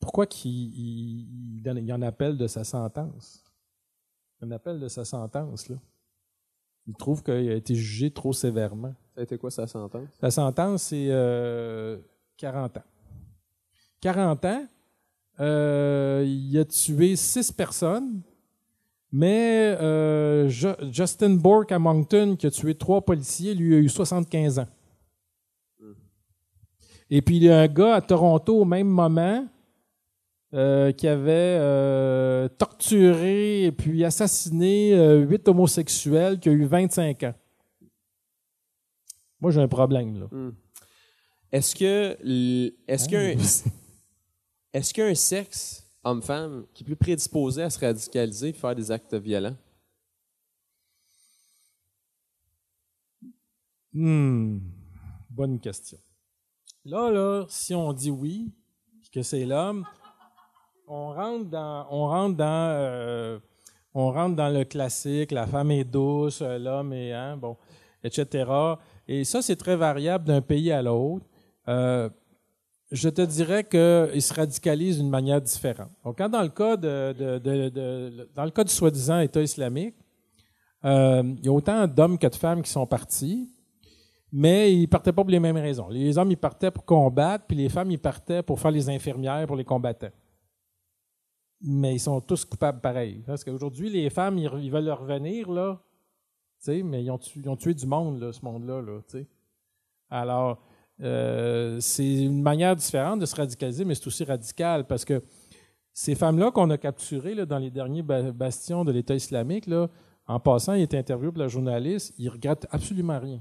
Speaker 2: pourquoi qu'il il, il en appelle de sa sentence? Un appel de sa sentence, là. Il trouve qu'il a été jugé trop sévèrement.
Speaker 1: Ça a été quoi sa sentence?
Speaker 2: Sa sentence, c'est euh, 40 ans. 40 ans, euh, il a tué six personnes, mais euh, Justin Bork à Moncton, qui a tué trois policiers, lui a eu 75 ans. Et puis il y a un gars à Toronto au même moment euh, qui avait euh, torturé et puis assassiné euh, huit homosexuels qui a eu 25 ans. Moi, j'ai un problème là.
Speaker 1: Hmm. Est-ce que est-ce qu'un
Speaker 2: Ah.
Speaker 1: est-ce qu'un sexe homme-femme qui est plus prédisposé à se radicaliser et faire des actes violents?
Speaker 2: Hmm, bonne question. Là, là, si on dit oui, que c'est l'homme, euh, on rentre dans le classique, la femme est douce, l'homme est, hein, etc. Et ça, c'est très variable d'un pays à l'autre. Euh, je te dirais qu'il se radicalise d'une manière différente. Donc, dans le cas de, du soi-disant État islamique, euh, il y a autant d'hommes que de femmes qui sont partis, mais ils partaient pas pour les mêmes raisons. Les hommes, ils partaient pour combattre, puis les femmes, ils partaient pour faire les infirmières pour les combattants. Mais ils sont tous coupables pareil. Parce qu'aujourd'hui, les femmes, ils, veulent revenir, là, mais ils ont, tué, ils ont du monde, là, ce monde-là, là. Alors, euh, c'est une manière différente de se radicaliser, mais c'est aussi radical parce que ces femmes-là qu'on a capturées là, dans les derniers ba- bastions de l'État islamique, là, en passant, ils étaient interviewés par la journaliste, ils regrettent absolument rien.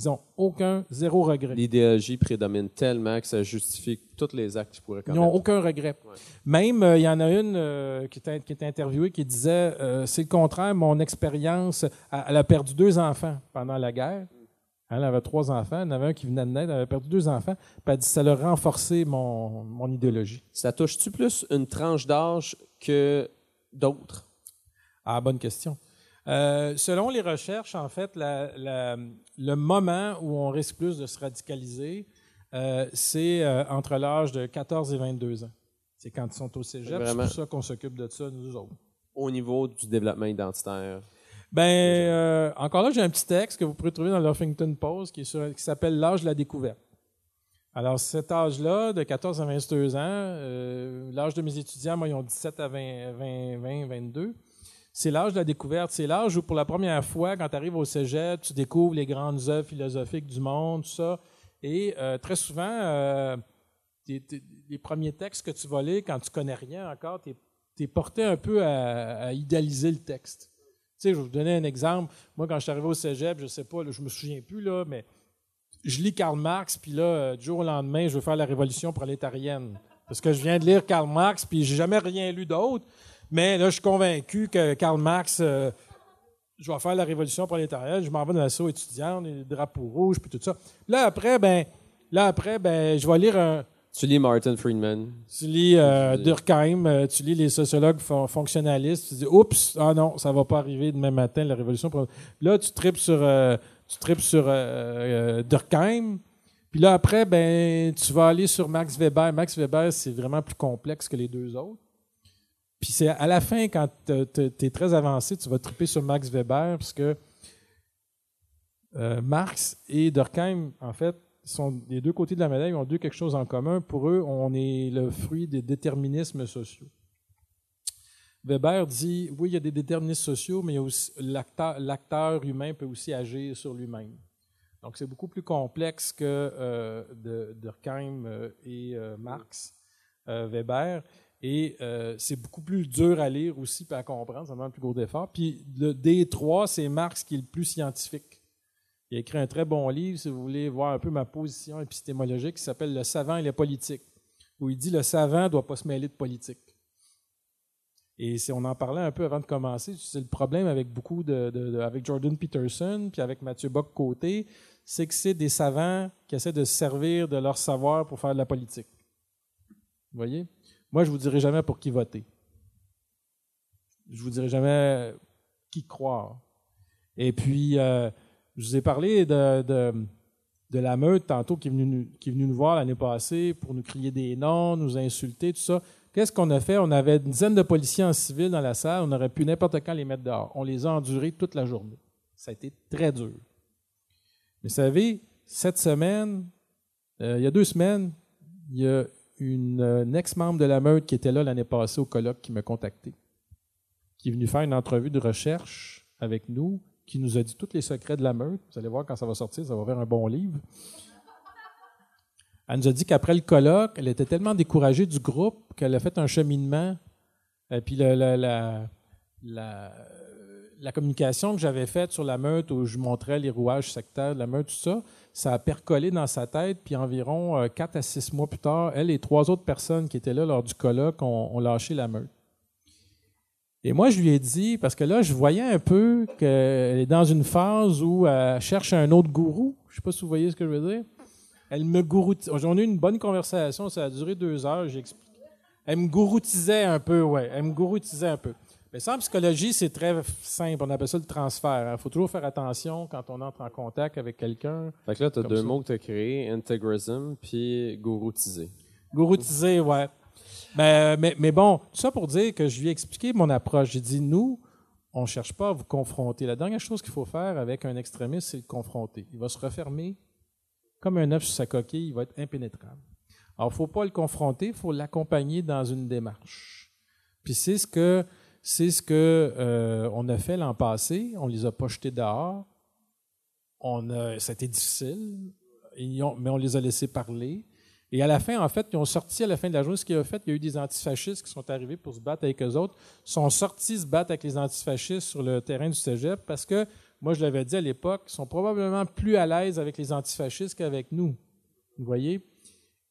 Speaker 2: Ils n'ont aucun, zéro regret.
Speaker 1: L'idéologie prédomine tellement que ça justifie tous les actes qu'ils pourraient
Speaker 2: Ils n'ont
Speaker 1: commettre.
Speaker 2: aucun regret.
Speaker 1: Ouais.
Speaker 2: Même, euh, il y en a une euh, qui, était, qui était interviewée qui disait euh, C'est le contraire, mon expérience. Elle, elle a perdu deux enfants pendant la guerre. Elle avait trois enfants. Il y en avait un qui venait de naître. Elle avait perdu deux enfants. Puis elle dit Ça a renforcé mon, mon idéologie.
Speaker 1: Ça touche-tu plus une tranche d'âge que d'autres?
Speaker 2: Ah, bonne question. Euh, selon les recherches, en fait, la- la- le moment où on risque plus de se radicaliser, euh, c'est euh, entre l'âge de 14 et 22 ans. C'est quand ils sont au cégep. C'est pour ça qu'on s'occupe de ça, nous autres.
Speaker 1: Au niveau du développement identitaire.
Speaker 2: Ben, encore là, j'ai un petit texte que vous pourrez trouver dans l'Huffington Post qui, s'appelle L'âge de la découverte. Alors, cet âge-là, de 14 à 22 ans, l'âge de mes étudiants, moi, ils ont 17 à 20, 20, 20 22. C'est l'âge de la découverte. C'est l'âge où, pour la première fois, quand tu arrives au cégep, tu découvres les grandes œuvres philosophiques du monde, tout ça. Et euh, très souvent, euh, les premiers textes que tu vas lire, quand tu connais rien encore, tu es, porté un peu à, à idéaliser le texte. Tu sais, je vais vous donner un exemple. Moi, quand je suis arrivé au cégep, je sais pas, là, je me souviens plus, là, mais je lis Karl Marx, puis là, euh, du jour au lendemain, je veux faire la révolution prolétarienne. Parce que je viens de lire Karl Marx, puis j'ai jamais rien lu d'autre. Mais là, je suis convaincu que Karl Marx, euh, je vais faire la révolution prolétarienne, je m'en vais dans l'assaut étudiant, les drapeaux rouges, puis tout ça. Là, après, ben, là, après, ben, je vais lire un,
Speaker 1: Tu lis Martin Friedman.
Speaker 2: tu lis euh, Durkheim, euh, tu lis les sociologues fon- fonctionnalistes, tu dis oups, ah non, ça va pas arriver demain matin la révolution. Là, tu tripes sur euh, tu tripes sur Durkheim. Puis là après ben tu vas aller sur Max Weber. Max Weber, c'est vraiment plus complexe que les deux autres. Puis c'est à la fin quand tu es très avancé, tu vas triper sur Max Weber parce que euh, Marx et Durkheim en fait sont des deux côtés de la médaille, ont deux quelque chose en commun. Pour eux, on est le fruit des déterminismes sociaux. Weber dit, oui, il y a des déterminismes sociaux, mais l'acteur, humain peut aussi agir sur lui-même. Donc, c'est beaucoup plus complexe que euh, Durkheim euh, et Marx, Weber. Et euh, c'est beaucoup plus dur à lire aussi et à comprendre, ça demande plus gros effort. Puis, le, des trois, c'est Marx qui est le plus scientifique. Il a écrit un très bon livre, si vous voulez voir un peu ma position épistémologique, qui s'appelle Le savant et la politique, où il dit le savant ne doit pas se mêler de politique. Et si on en parlait un peu avant de commencer, c'est le problème avec beaucoup de- avec Jordan Peterson puis avec Mathieu Bock côté, c'est que c'est des savants qui essaient de se servir de leur savoir pour faire de la politique. Vous voyez? Moi, je vous dirai jamais pour qui voter. Je vous dirai jamais qui croire. Et puis, euh, je vous ai parlé de, de, la meute, tantôt, qui est venu, qui est venu nous voir l'année passée pour nous crier des noms, nous insulter, tout ça. Qu'est-ce qu'on a fait? On avait une dizaine de policiers en civil dans la salle. On aurait pu n'importe quand les mettre dehors. On les a endurés toute la journée. Ça a été très dur. Mais vous savez, cette semaine, euh, il y a deux semaines, il y a une, ex-membre de la meute qui était là l'année passée au colloque qui m'a contacté, qui est venue faire une entrevue de recherche avec nous, qui nous a dit tous les secrets de la meute. Vous allez voir quand ça va sortir, ça va faire un bon livre. Elle nous a dit qu'après le colloque, elle était tellement découragée du groupe qu'elle a fait un cheminement. Et euh, puis la, la, la, communication que j'avais faite sur la meute où je montrais les rouages sectaires de la meute, tout ça, ça a percolé dans sa tête. Puis environ euh, quatre à six mois plus tard, elle et trois autres personnes qui étaient là lors du colloque ont, lâché la meute. Et moi, je lui ai dit, parce que là, je voyais un peu qu'elle est dans une phase où elle cherche un autre gourou. Je ne sais pas si vous voyez ce que je veux dire. Elle me gouroutisait. On a eu une bonne conversation, ça a duré deux heures, Elle me gouroutisait un peu, ouais. Elle me gouroutisait un peu. Mais ça, en psychologie, c'est très simple. On appelle ça le transfert. Il hein. faut toujours faire attention quand on entre en contact avec quelqu'un.
Speaker 1: Fait que là, tu as deux mots que tu as créés, intégrisme puis gouroutiser.
Speaker 2: Gouroutiser, ouais. Mais, mais, mais, bon, tout ça pour dire que je lui ai expliqué mon approche. J'ai dit, nous, on ne cherche pas à vous confronter. La dernière chose qu'il faut faire avec un extrémiste, c'est le confronter. Il va se refermer comme un œuf sur sa coquille, il va être impénétrable. Alors, il ne faut pas le confronter, il faut l'accompagner dans une démarche. Puis c'est ce que c'est ce que euh, on a fait l'an passé. On les a pas jetés dehors. On a, c'était difficile, mais on les a laissés parler. Et à la fin, en fait, ils ont sorti à la fin de la journée ce qu'ils ont fait. Il y a eu des antifascistes qui sont arrivés pour se battre avec eux autres, sont sortis se battre avec les antifascistes sur le terrain du cégep parce que moi, je l'avais dit à l'époque, sont probablement plus à l'aise avec les antifascistes qu'avec nous. Vous voyez?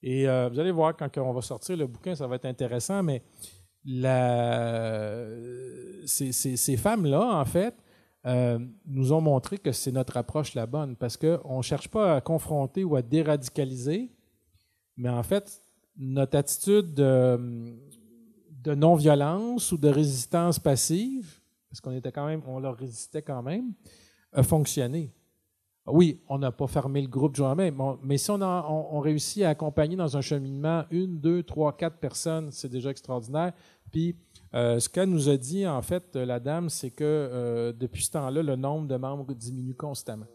Speaker 2: Et euh, vous allez voir, quand on va sortir le bouquin, ça va être intéressant, mais la, ces, femmes-là, en fait, euh, nous ont montré que c'est notre approche la bonne, parce qu'on ne cherche pas à confronter ou à déradicaliser, mais en fait, notre attitude de, de non-violence ou de résistance passive, parce qu'on était quand même, on leur résistait quand même, a fonctionné. Oui, on n'a pas fermé le groupe jour même, mais si on, réussit à accompagner dans un cheminement une, deux, trois, quatre personnes, c'est déjà extraordinaire. Puis, euh, ce qu'elle nous a dit, en fait, la dame, c'est que euh, depuis ce temps-là, le nombre de membres diminue constamment.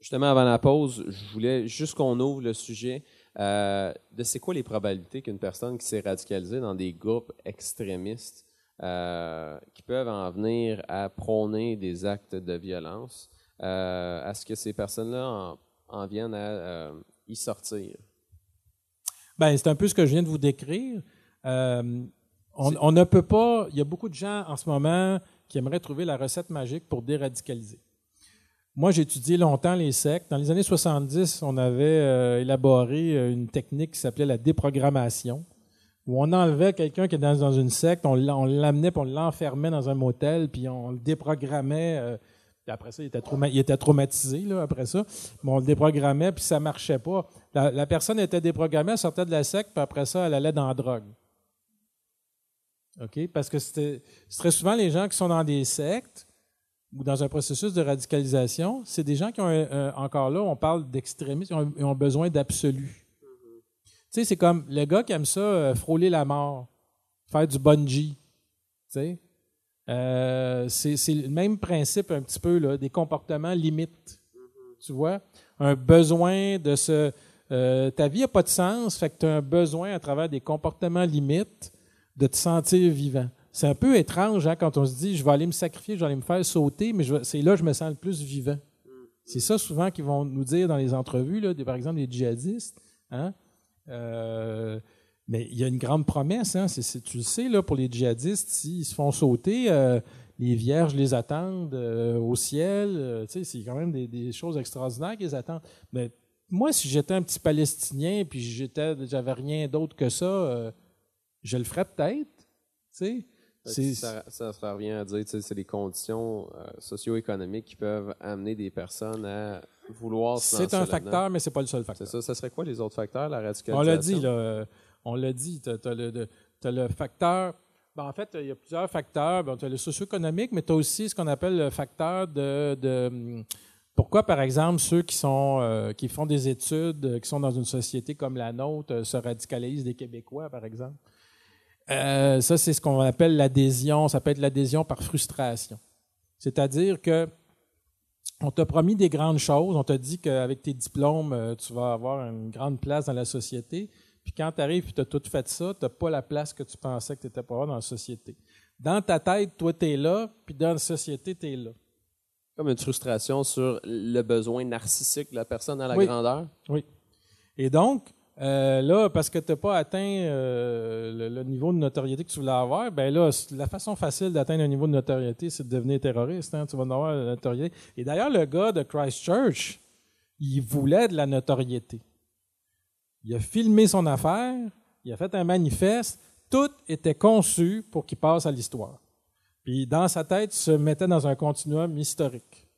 Speaker 1: Justement, avant la pause, je voulais juste qu'on ouvre le sujet euh, de c'est quoi les probabilités qu'une personne qui s'est radicalisée dans des groupes extrémistes qui peuvent en venir à prôner des actes de violence. Euh, est-ce que ces personnes-là en, viennent à euh, y sortir?
Speaker 2: Ben, c'est un peu ce que je viens de vous décrire. On, on, ne peut pas. Il y a beaucoup de gens en ce moment qui aimeraient trouver la recette magique pour déradicaliser. Moi, j'ai étudié longtemps les sectes. Dans les années 70, on avait élaboré une technique qui s'appelait la déprogrammation où on enlevait quelqu'un qui était dans, une secte, on l'amenait, puis on l'enfermait dans un motel, puis on le déprogrammait. Euh, puis après ça, il était, traumatisé, là, après ça. Mais on le déprogrammait, puis ça marchait pas. La, personne était déprogrammée, elle sortait de la secte, puis après ça, elle allait dans la drogue. OK? Parce que c'était très souvent les gens qui sont dans des sectes ou dans un processus de radicalisation, c'est des gens qui ont, encore là, on parle d'extrémisme, ils ont besoin d'absolu. Tu sais, c'est comme le gars qui aime ça, euh, frôler la mort, faire du bungee. Tu sais. Euh, c'est le même principe un petit peu, là, des comportements limites. Tu vois? Un besoin de se. Euh, ta vie n'a pas de sens, fait que tu as un besoin à travers des comportements limites de te sentir vivant. C'est un peu étrange hein, quand on se dit je vais aller me sacrifier, je vais aller me faire sauter, mais c'est là que je me sens le plus vivant. C'est ça souvent qu'ils vont nous dire dans les entrevues, par exemple les djihadistes. Hein? Euh, mais il y a une grande promesse, hein, tu le sais, là, pour les djihadistes, s'ils se font sauter, euh, les vierges les attendent euh, au ciel. c'est quand même des, choses extraordinaires qu'ils attendent. Mais moi, si j'étais un petit Palestinien puis j'étais, j'avais rien d'autre que ça, je le ferais peut-être.
Speaker 1: Ça, ça, revient à dire, c'est les conditions socio-économiques qui peuvent amener des personnes à vouloir
Speaker 2: C'est un facteur, mais c'est pas le seul facteur.
Speaker 1: C'est ça. Ça serait quoi les autres facteurs, la radicalisation?
Speaker 2: On l'a dit, là. On l'a dit. Tu as, le facteur. Ben, en fait, il y a plusieurs facteurs. Ben, tu as le socio-économique, mais tu as aussi ce qu'on appelle le facteur de, Pourquoi, par exemple, ceux euh, qui font des études, euh, qui sont dans une société comme la nôtre, euh, se radicalisent des Québécois, par exemple? ça, c'est ce qu'on appelle l'adhésion. Ça peut être l'adhésion par frustration. C'est-à-dire que on t'a promis des grandes choses. On t'a dit qu'avec tes diplômes, tu vas avoir une grande place dans la société. Puis quand tu arrives et tu as tout fait ça, tu n'as pas la place que tu pensais que tu étais pas avoir dans la société. Dans ta tête, toi, tu es là, puis dans la société, tu es là.
Speaker 1: Comme une frustration sur le besoin narcissique de la personne à la grandeur.
Speaker 2: Oui. Et donc, euh, là, parce que tu n'as pas atteint euh, le, niveau de notoriété que tu voulais avoir, ben là, la façon facile d'atteindre un niveau de notoriété, c'est de devenir terroriste. Hein? Tu vas en avoir la notoriété. Et d'ailleurs, le gars de Christchurch, il voulait de la notoriété. Il a filmé son affaire, il a fait un manifeste, tout était conçu pour qu'il passe à l'histoire. Puis dans sa tête, il se mettait dans un continuum historique.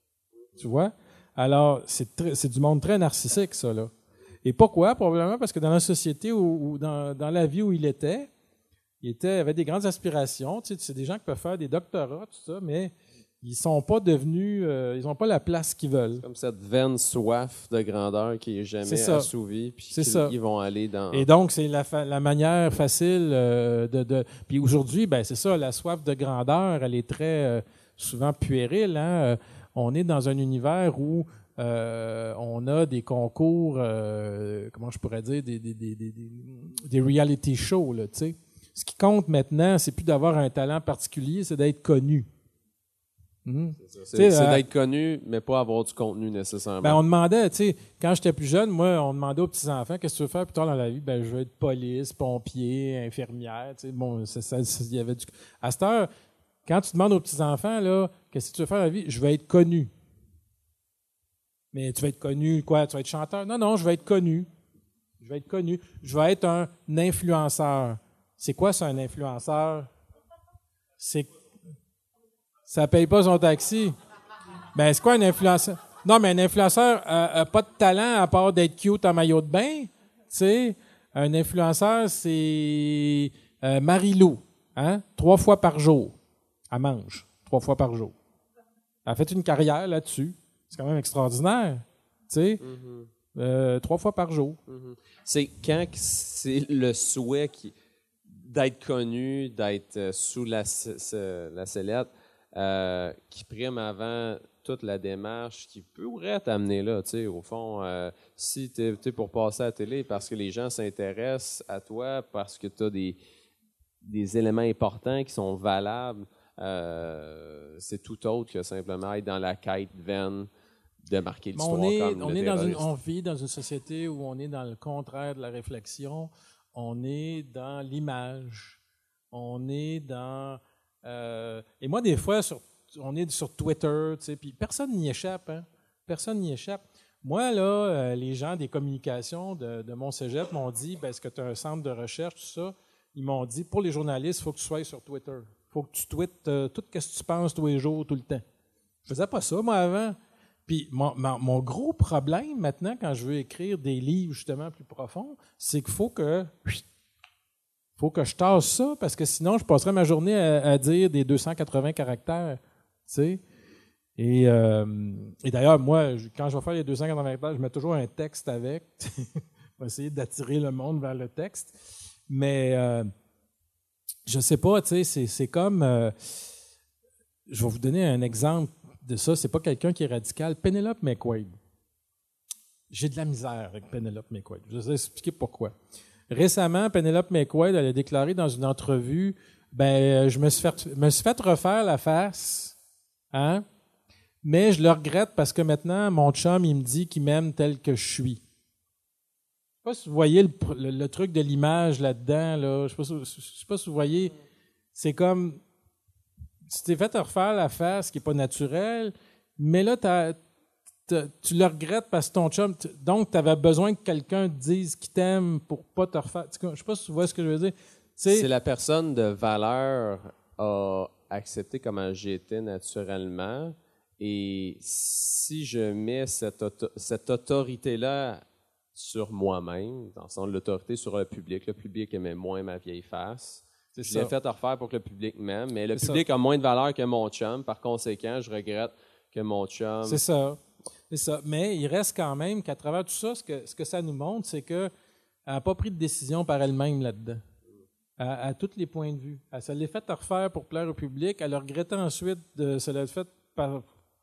Speaker 2: Tu vois? Alors, c'est du monde très narcissique, ça, là. Et pourquoi? Probablement parce que dans la société ou, dans, dans, la vie où il était, il était, avait des grandes aspirations. Tu sais, c'est des gens qui peuvent faire des doctorats, tout ça, mais ils sont pas devenus, euh, ils n'ont pas la place qu'ils veulent.
Speaker 1: Comme cette veine soif de grandeur qui est jamais assouvie, puis ils vont aller dans.
Speaker 2: Et donc c'est la, la, manière facile euh, de, de, Puis aujourd'hui, ben c'est ça, la soif de grandeur, elle est très euh, souvent puérile. Hein? On est dans un univers où on a des concours, comment je pourrais dire, des, des, des, des, des reality shows, là, tu sais. Ce qui compte maintenant, c'est plus d'avoir un talent particulier, c'est d'être connu.
Speaker 1: Mhm. C'est euh, d'être connu, mais pas avoir du contenu nécessairement.
Speaker 2: Ben, on demandait, tu sais, quand j'étais plus jeune, moi, on demandait aux petits-enfants, qu'est-ce que tu veux faire plus tard dans la vie? Ben, je veux être police, pompier, infirmière, tu sais, bon, il y avait du... À cette heure, quand tu demandes aux petits-enfants, là, qu'est-ce que tu veux faire dans la vie? Je veux être connu. Mais tu veux être connu, quoi? Tu vas être chanteur? Non, non, je veux être connu. Je veux être connu. Je veux être un influenceur. C'est quoi ça, un influenceur? C'est ça paye pas son taxi. Ben, c'est quoi un influenceur? Non, mais un influenceur n'a pas de talent à part d'être cute en maillot de bain. Tu sais, un influenceur, c'est euh, Marie-Lou, hein? Trois fois par jour. Elle mange, trois fois par jour. Elle a fait une carrière là-dessus. C'est quand même extraordinaire. Tu sais, mm-hmm. euh, trois fois par jour.
Speaker 1: Mm-hmm. C'est quand c'est le souhait d'être connu, d'être euh, sous la, la sellette euh, qui prime avant toute la démarche qui pourrait t'amener là. Tu sais, au fond, euh, si tu es, pour passer à la télé parce que les gens s'intéressent à toi, parce que tu as des, des éléments importants qui sont valables, euh, c'est tout autre que simplement être dans la quête vaine de marquer l'histoire
Speaker 2: on est, on, est dans une, on vit dans une société où on est dans le contraire de la réflexion. On est dans l'image. On est dans euh, et moi, des fois, on est sur Twitter, tu sais, puis personne n'y échappe. Hein? Personne n'y échappe. Moi, là, euh, les gens des communications de, mon cégep m'ont dit ben, est-ce que tu as un centre de recherche, tout ça? Ils m'ont dit pour les journalistes, il faut que tu sois sur Twitter. Il faut que tu tweets euh, tout ce que tu penses tous les jours, tout le temps. Je faisais pas ça, moi, avant. Puis mon, gros problème maintenant, quand je veux écrire des livres justement plus profonds, c'est qu'il faut que faut que je tasse ça parce que sinon, je passerai ma journée à, dire des 280 caractères. Euh, et d'ailleurs, moi, quand je vais faire les 280 caractères, je mets toujours un texte avec pour essayer d'attirer le monde vers le texte. Mais euh, je sais pas, tu sais, c'est comme. Euh, je vais vous donner un exemple de ça. C'est pas quelqu'un qui est radical. Penelope McQuaid. J'ai de la misère avec Penelope McQuaid. Je vais vous expliquer pourquoi. Récemment, Penelope McQuaid elle a déclaré dans une entrevue ben, je me suis, fait, refaire la face, hein? mais je le regrette parce que maintenant, mon chum, il me dit qu'il m'aime tel que je suis. Je sais pas si vous voyez le, truc de l'image là-dedans. Là. Je ne sais, pas si vous voyez. C'est comme. Tu t'es fait refaire la face qui n'est pas naturelle, mais là, tu as, tu le regrettes parce que ton chum. Donc, tu avais besoin que quelqu'un te dise qu'il t'aime pour pas te refaire. Je sais pas si tu vois ce que je veux dire.
Speaker 1: C'est la personne de valeur a accepté comment j'étais naturellement. Et si je mets cette, cette autorité-là sur moi-même, dans le sens de l'autorité sur le public, le public aimait moins ma vieille face. Je l'ai fait refaire pour que le public m'aime, mais le public a moins de valeur que mon chum. Par conséquent, je regrette que mon chum.
Speaker 2: C'est ça. Ça. Mais il reste quand même qu'à travers tout ça, ce que, ce que ça nous montre, c'est qu'elle n'a pas pris de décision par elle-même là-dedans. À, tous les points de vue. Elle se l'est fait refaire pour plaire au public. Elle a regretté ensuite de se l'être fait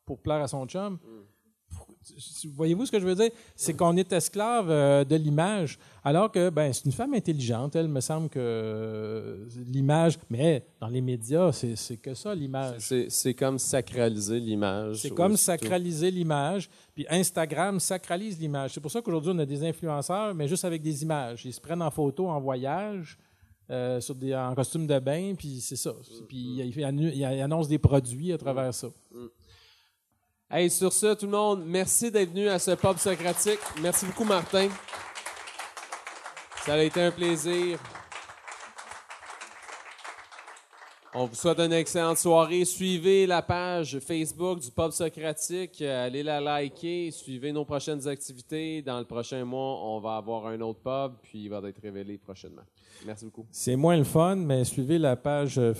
Speaker 2: pour plaire à son chum. Voyez-vous ce que je veux dire? C'est qu'on est esclave euh, de l'image, alors que ben, c'est une femme intelligente. Elle me semble que euh, l'image, mais dans les médias, c'est que ça, l'image.
Speaker 1: C'est comme sacraliser l'image.
Speaker 2: C'est comme sacraliser l'image. Puis Instagram sacralise l'image. C'est pour ça qu'aujourd'hui, on a des influenceurs, mais juste avec des images. Ils se prennent en photo en voyage. Euh, sur des, en costume de bain, puis c'est ça. Puis ils annoncent des produits à travers ça.
Speaker 1: Hey, sur ce, tout le monde, merci d'être venu à ce pub socratique. Merci beaucoup, Martin. Ça a été un plaisir. On vous souhaite une excellente soirée. Suivez la page Facebook du Pub Socratique. Allez la liker. Suivez nos prochaines activités. Dans le prochain mois, on va avoir un autre pub, puis il va être révélé prochainement. Merci beaucoup.
Speaker 2: C'est moins le fun, mais suivez la page, euh,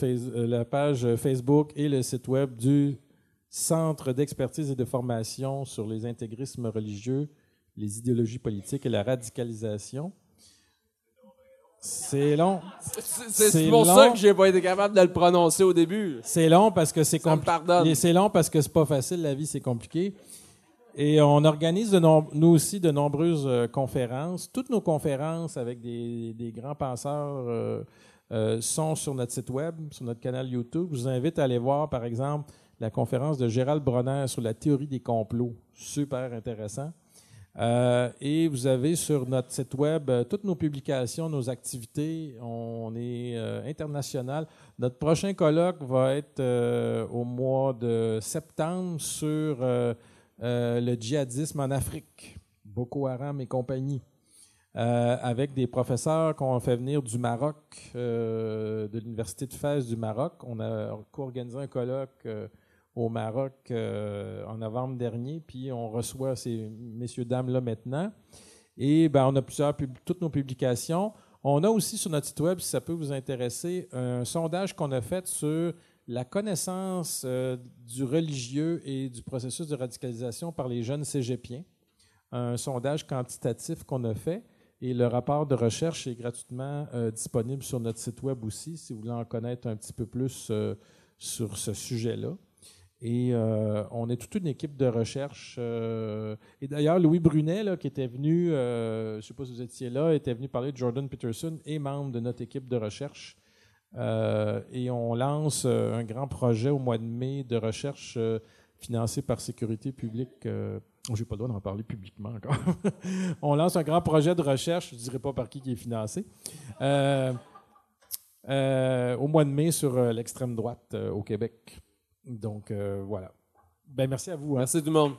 Speaker 2: la page Facebook et le site web du Centre d'expertise et de formation sur les intégrismes religieux, les idéologies politiques et la radicalisation. C'est long.
Speaker 1: C'est pour ça que j'ai pas été capable de le prononcer au début.
Speaker 2: C'est long parce que c'est compliqué. C'est long parce que c'est pas facile, la vie c'est compliqué. Et on organise de nous aussi de nombreuses euh, conférences. Toutes nos conférences avec des, grands penseurs euh, euh, sont sur notre site web, sur notre canal YouTube. Je vous invite à aller voir, par exemple, la conférence de Gérald Bronner sur la théorie des complots. Super intéressant. Euh, et vous avez sur notre site web euh, toutes nos publications, nos activités. On est euh, international. Notre prochain colloque va être au mois de septembre sur le djihadisme en Afrique, Boko Haram et compagnie, avec des professeurs qu'on fait venir du Maroc, de l'Université de Fès du Maroc. On a co-organisé un colloque au Maroc euh, en novembre dernier, puis on reçoit ces messieurs-dames-là maintenant. Et ben, on a plusieurs, toutes nos publications. On a aussi sur notre site web, si ça peut vous intéresser, un sondage qu'on a fait sur la connaissance euh, du religieux et du processus de radicalisation par les jeunes cégepiens. Un sondage quantitatif qu'on a fait. Et le rapport de recherche est gratuitement euh, disponible sur notre site web aussi, si vous voulez en connaître un petit peu plus sur ce sujet-là. Et euh, on est toute une équipe de recherche. Euh, et d'ailleurs, Louis Brunet, qui était venu, euh, je ne sais pas si vous étiez là, était venu parler de Jordan Peterson et membre de notre équipe de recherche. et on lance un grand projet au mois de mai de recherche financé par Sécurité publique. Oh, je n'ai pas le droit d'en parler publiquement encore. on lance un grand projet de recherche, je ne dirai pas par qui qui est financé, au mois de mai sur l'extrême droite au Québec. Donc, euh, voilà. Ben, merci à vous.
Speaker 1: Hein. Merci tout.